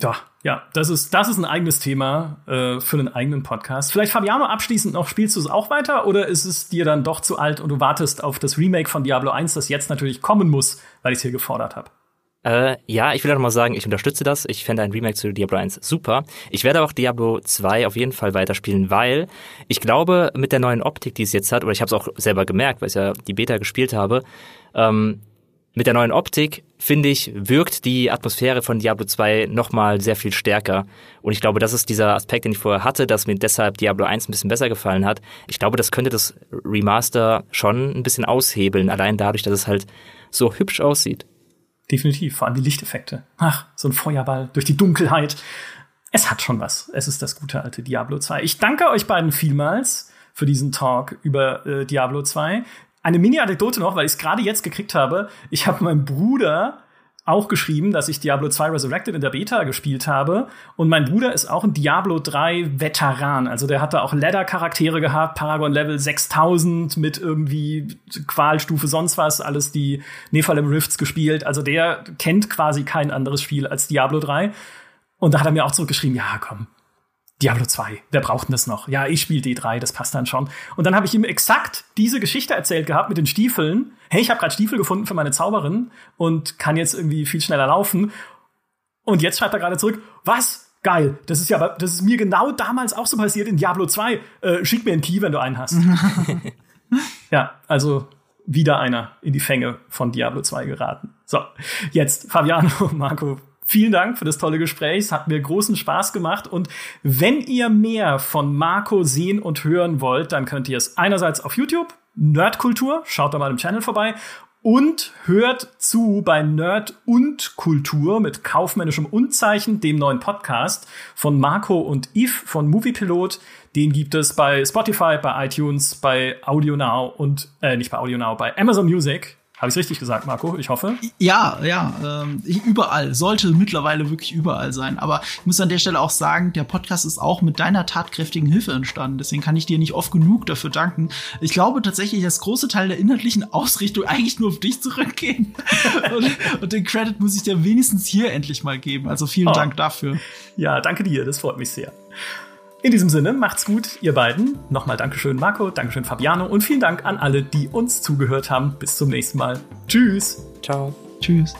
Ja, ja, das ist, das ist ein eigenes Thema äh, für einen eigenen Podcast. Vielleicht, Fabiano, abschließend noch, spielst du es auch weiter oder ist es dir dann doch zu alt und du wartest auf das Remake von Diablo 1, das jetzt natürlich kommen muss, weil ich es hier gefordert habe? Äh, ja, ich will auch mal sagen, ich unterstütze das. Ich fände ein Remake zu Diablo 1 super. Ich werde auch Diablo 2 auf jeden Fall weiterspielen, weil ich glaube, mit der neuen Optik, die es jetzt hat, oder ich habe es auch selber gemerkt, weil ich ja die Beta gespielt habe, ähm, mit der neuen Optik, finde ich, wirkt die Atmosphäre von Diablo 2 nochmal sehr viel stärker. Und ich glaube, das ist dieser Aspekt, den ich vorher hatte, dass mir deshalb Diablo 1 ein bisschen besser gefallen hat. Ich glaube, das könnte das Remaster schon ein bisschen aushebeln, allein dadurch, dass es halt so hübsch aussieht. Definitiv, vor allem die Lichteffekte. Ach, so ein Feuerball durch die Dunkelheit. Es hat schon was. Es ist das gute alte Diablo 2. Ich danke euch beiden vielmals für diesen Talk über äh, Diablo 2 eine Mini-Anekdote noch, weil ich es gerade jetzt gekriegt habe. Ich habe meinem Bruder auch geschrieben, dass ich Diablo 2 Resurrected in der Beta gespielt habe. Und mein Bruder ist auch ein Diablo 3 Veteran. Also der hatte auch Ladder-Charaktere gehabt, Paragon Level 6000 mit irgendwie Qualstufe sonst was, alles die Nephalem Rifts gespielt. Also der kennt quasi kein anderes Spiel als Diablo 3. Und da hat er mir auch zurückgeschrieben, ja, komm, Diablo 2, wer braucht denn das noch? Ja, ich spiele D3, das passt dann schon. Und dann habe ich ihm exakt diese Geschichte erzählt gehabt mit den Stiefeln. Hey, ich habe gerade Stiefel gefunden für meine Zauberin und kann jetzt irgendwie viel schneller laufen. Und jetzt schreibt er gerade zurück, was? Geil, das ist ja, das ist mir genau damals auch so passiert in Diablo 2. Äh, schick mir einen Key, wenn du einen hast. [laughs] ja, also wieder einer in die Fänge von Diablo 2 geraten. So, jetzt Fabiano, [laughs] Marco, Vielen Dank für das tolle Gespräch. Es hat mir großen Spaß gemacht. Und wenn ihr mehr von Marco sehen und hören wollt, dann könnt ihr es einerseits auf YouTube, Nerdkultur, schaut da mal im Channel vorbei. Und hört zu bei Nerd und Kultur mit kaufmännischem Unzeichen, dem neuen Podcast von Marco und Yves von Moviepilot. Den gibt es bei Spotify, bei iTunes, bei AudioNow und äh, nicht bei AudioNow, bei Amazon Music. Habe ich richtig gesagt, Marco? Ich hoffe. Ja, ja, ähm, überall. Sollte mittlerweile wirklich überall sein. Aber ich muss an der Stelle auch sagen, der Podcast ist auch mit deiner tatkräftigen Hilfe entstanden. Deswegen kann ich dir nicht oft genug dafür danken. Ich glaube tatsächlich, dass große Teil der inhaltlichen Ausrichtung [laughs] eigentlich nur auf dich zurückgehen. [laughs] und, und, den Credit muss ich dir wenigstens hier endlich mal geben. Also vielen oh. Dank dafür. Ja, danke dir. Das freut mich sehr. In diesem Sinne, macht's gut, ihr beiden. Nochmal Dankeschön, Marco, Dankeschön, Fabiano und vielen Dank an alle, die uns zugehört haben. Bis zum nächsten Mal. Tschüss. Ciao. Tschüss.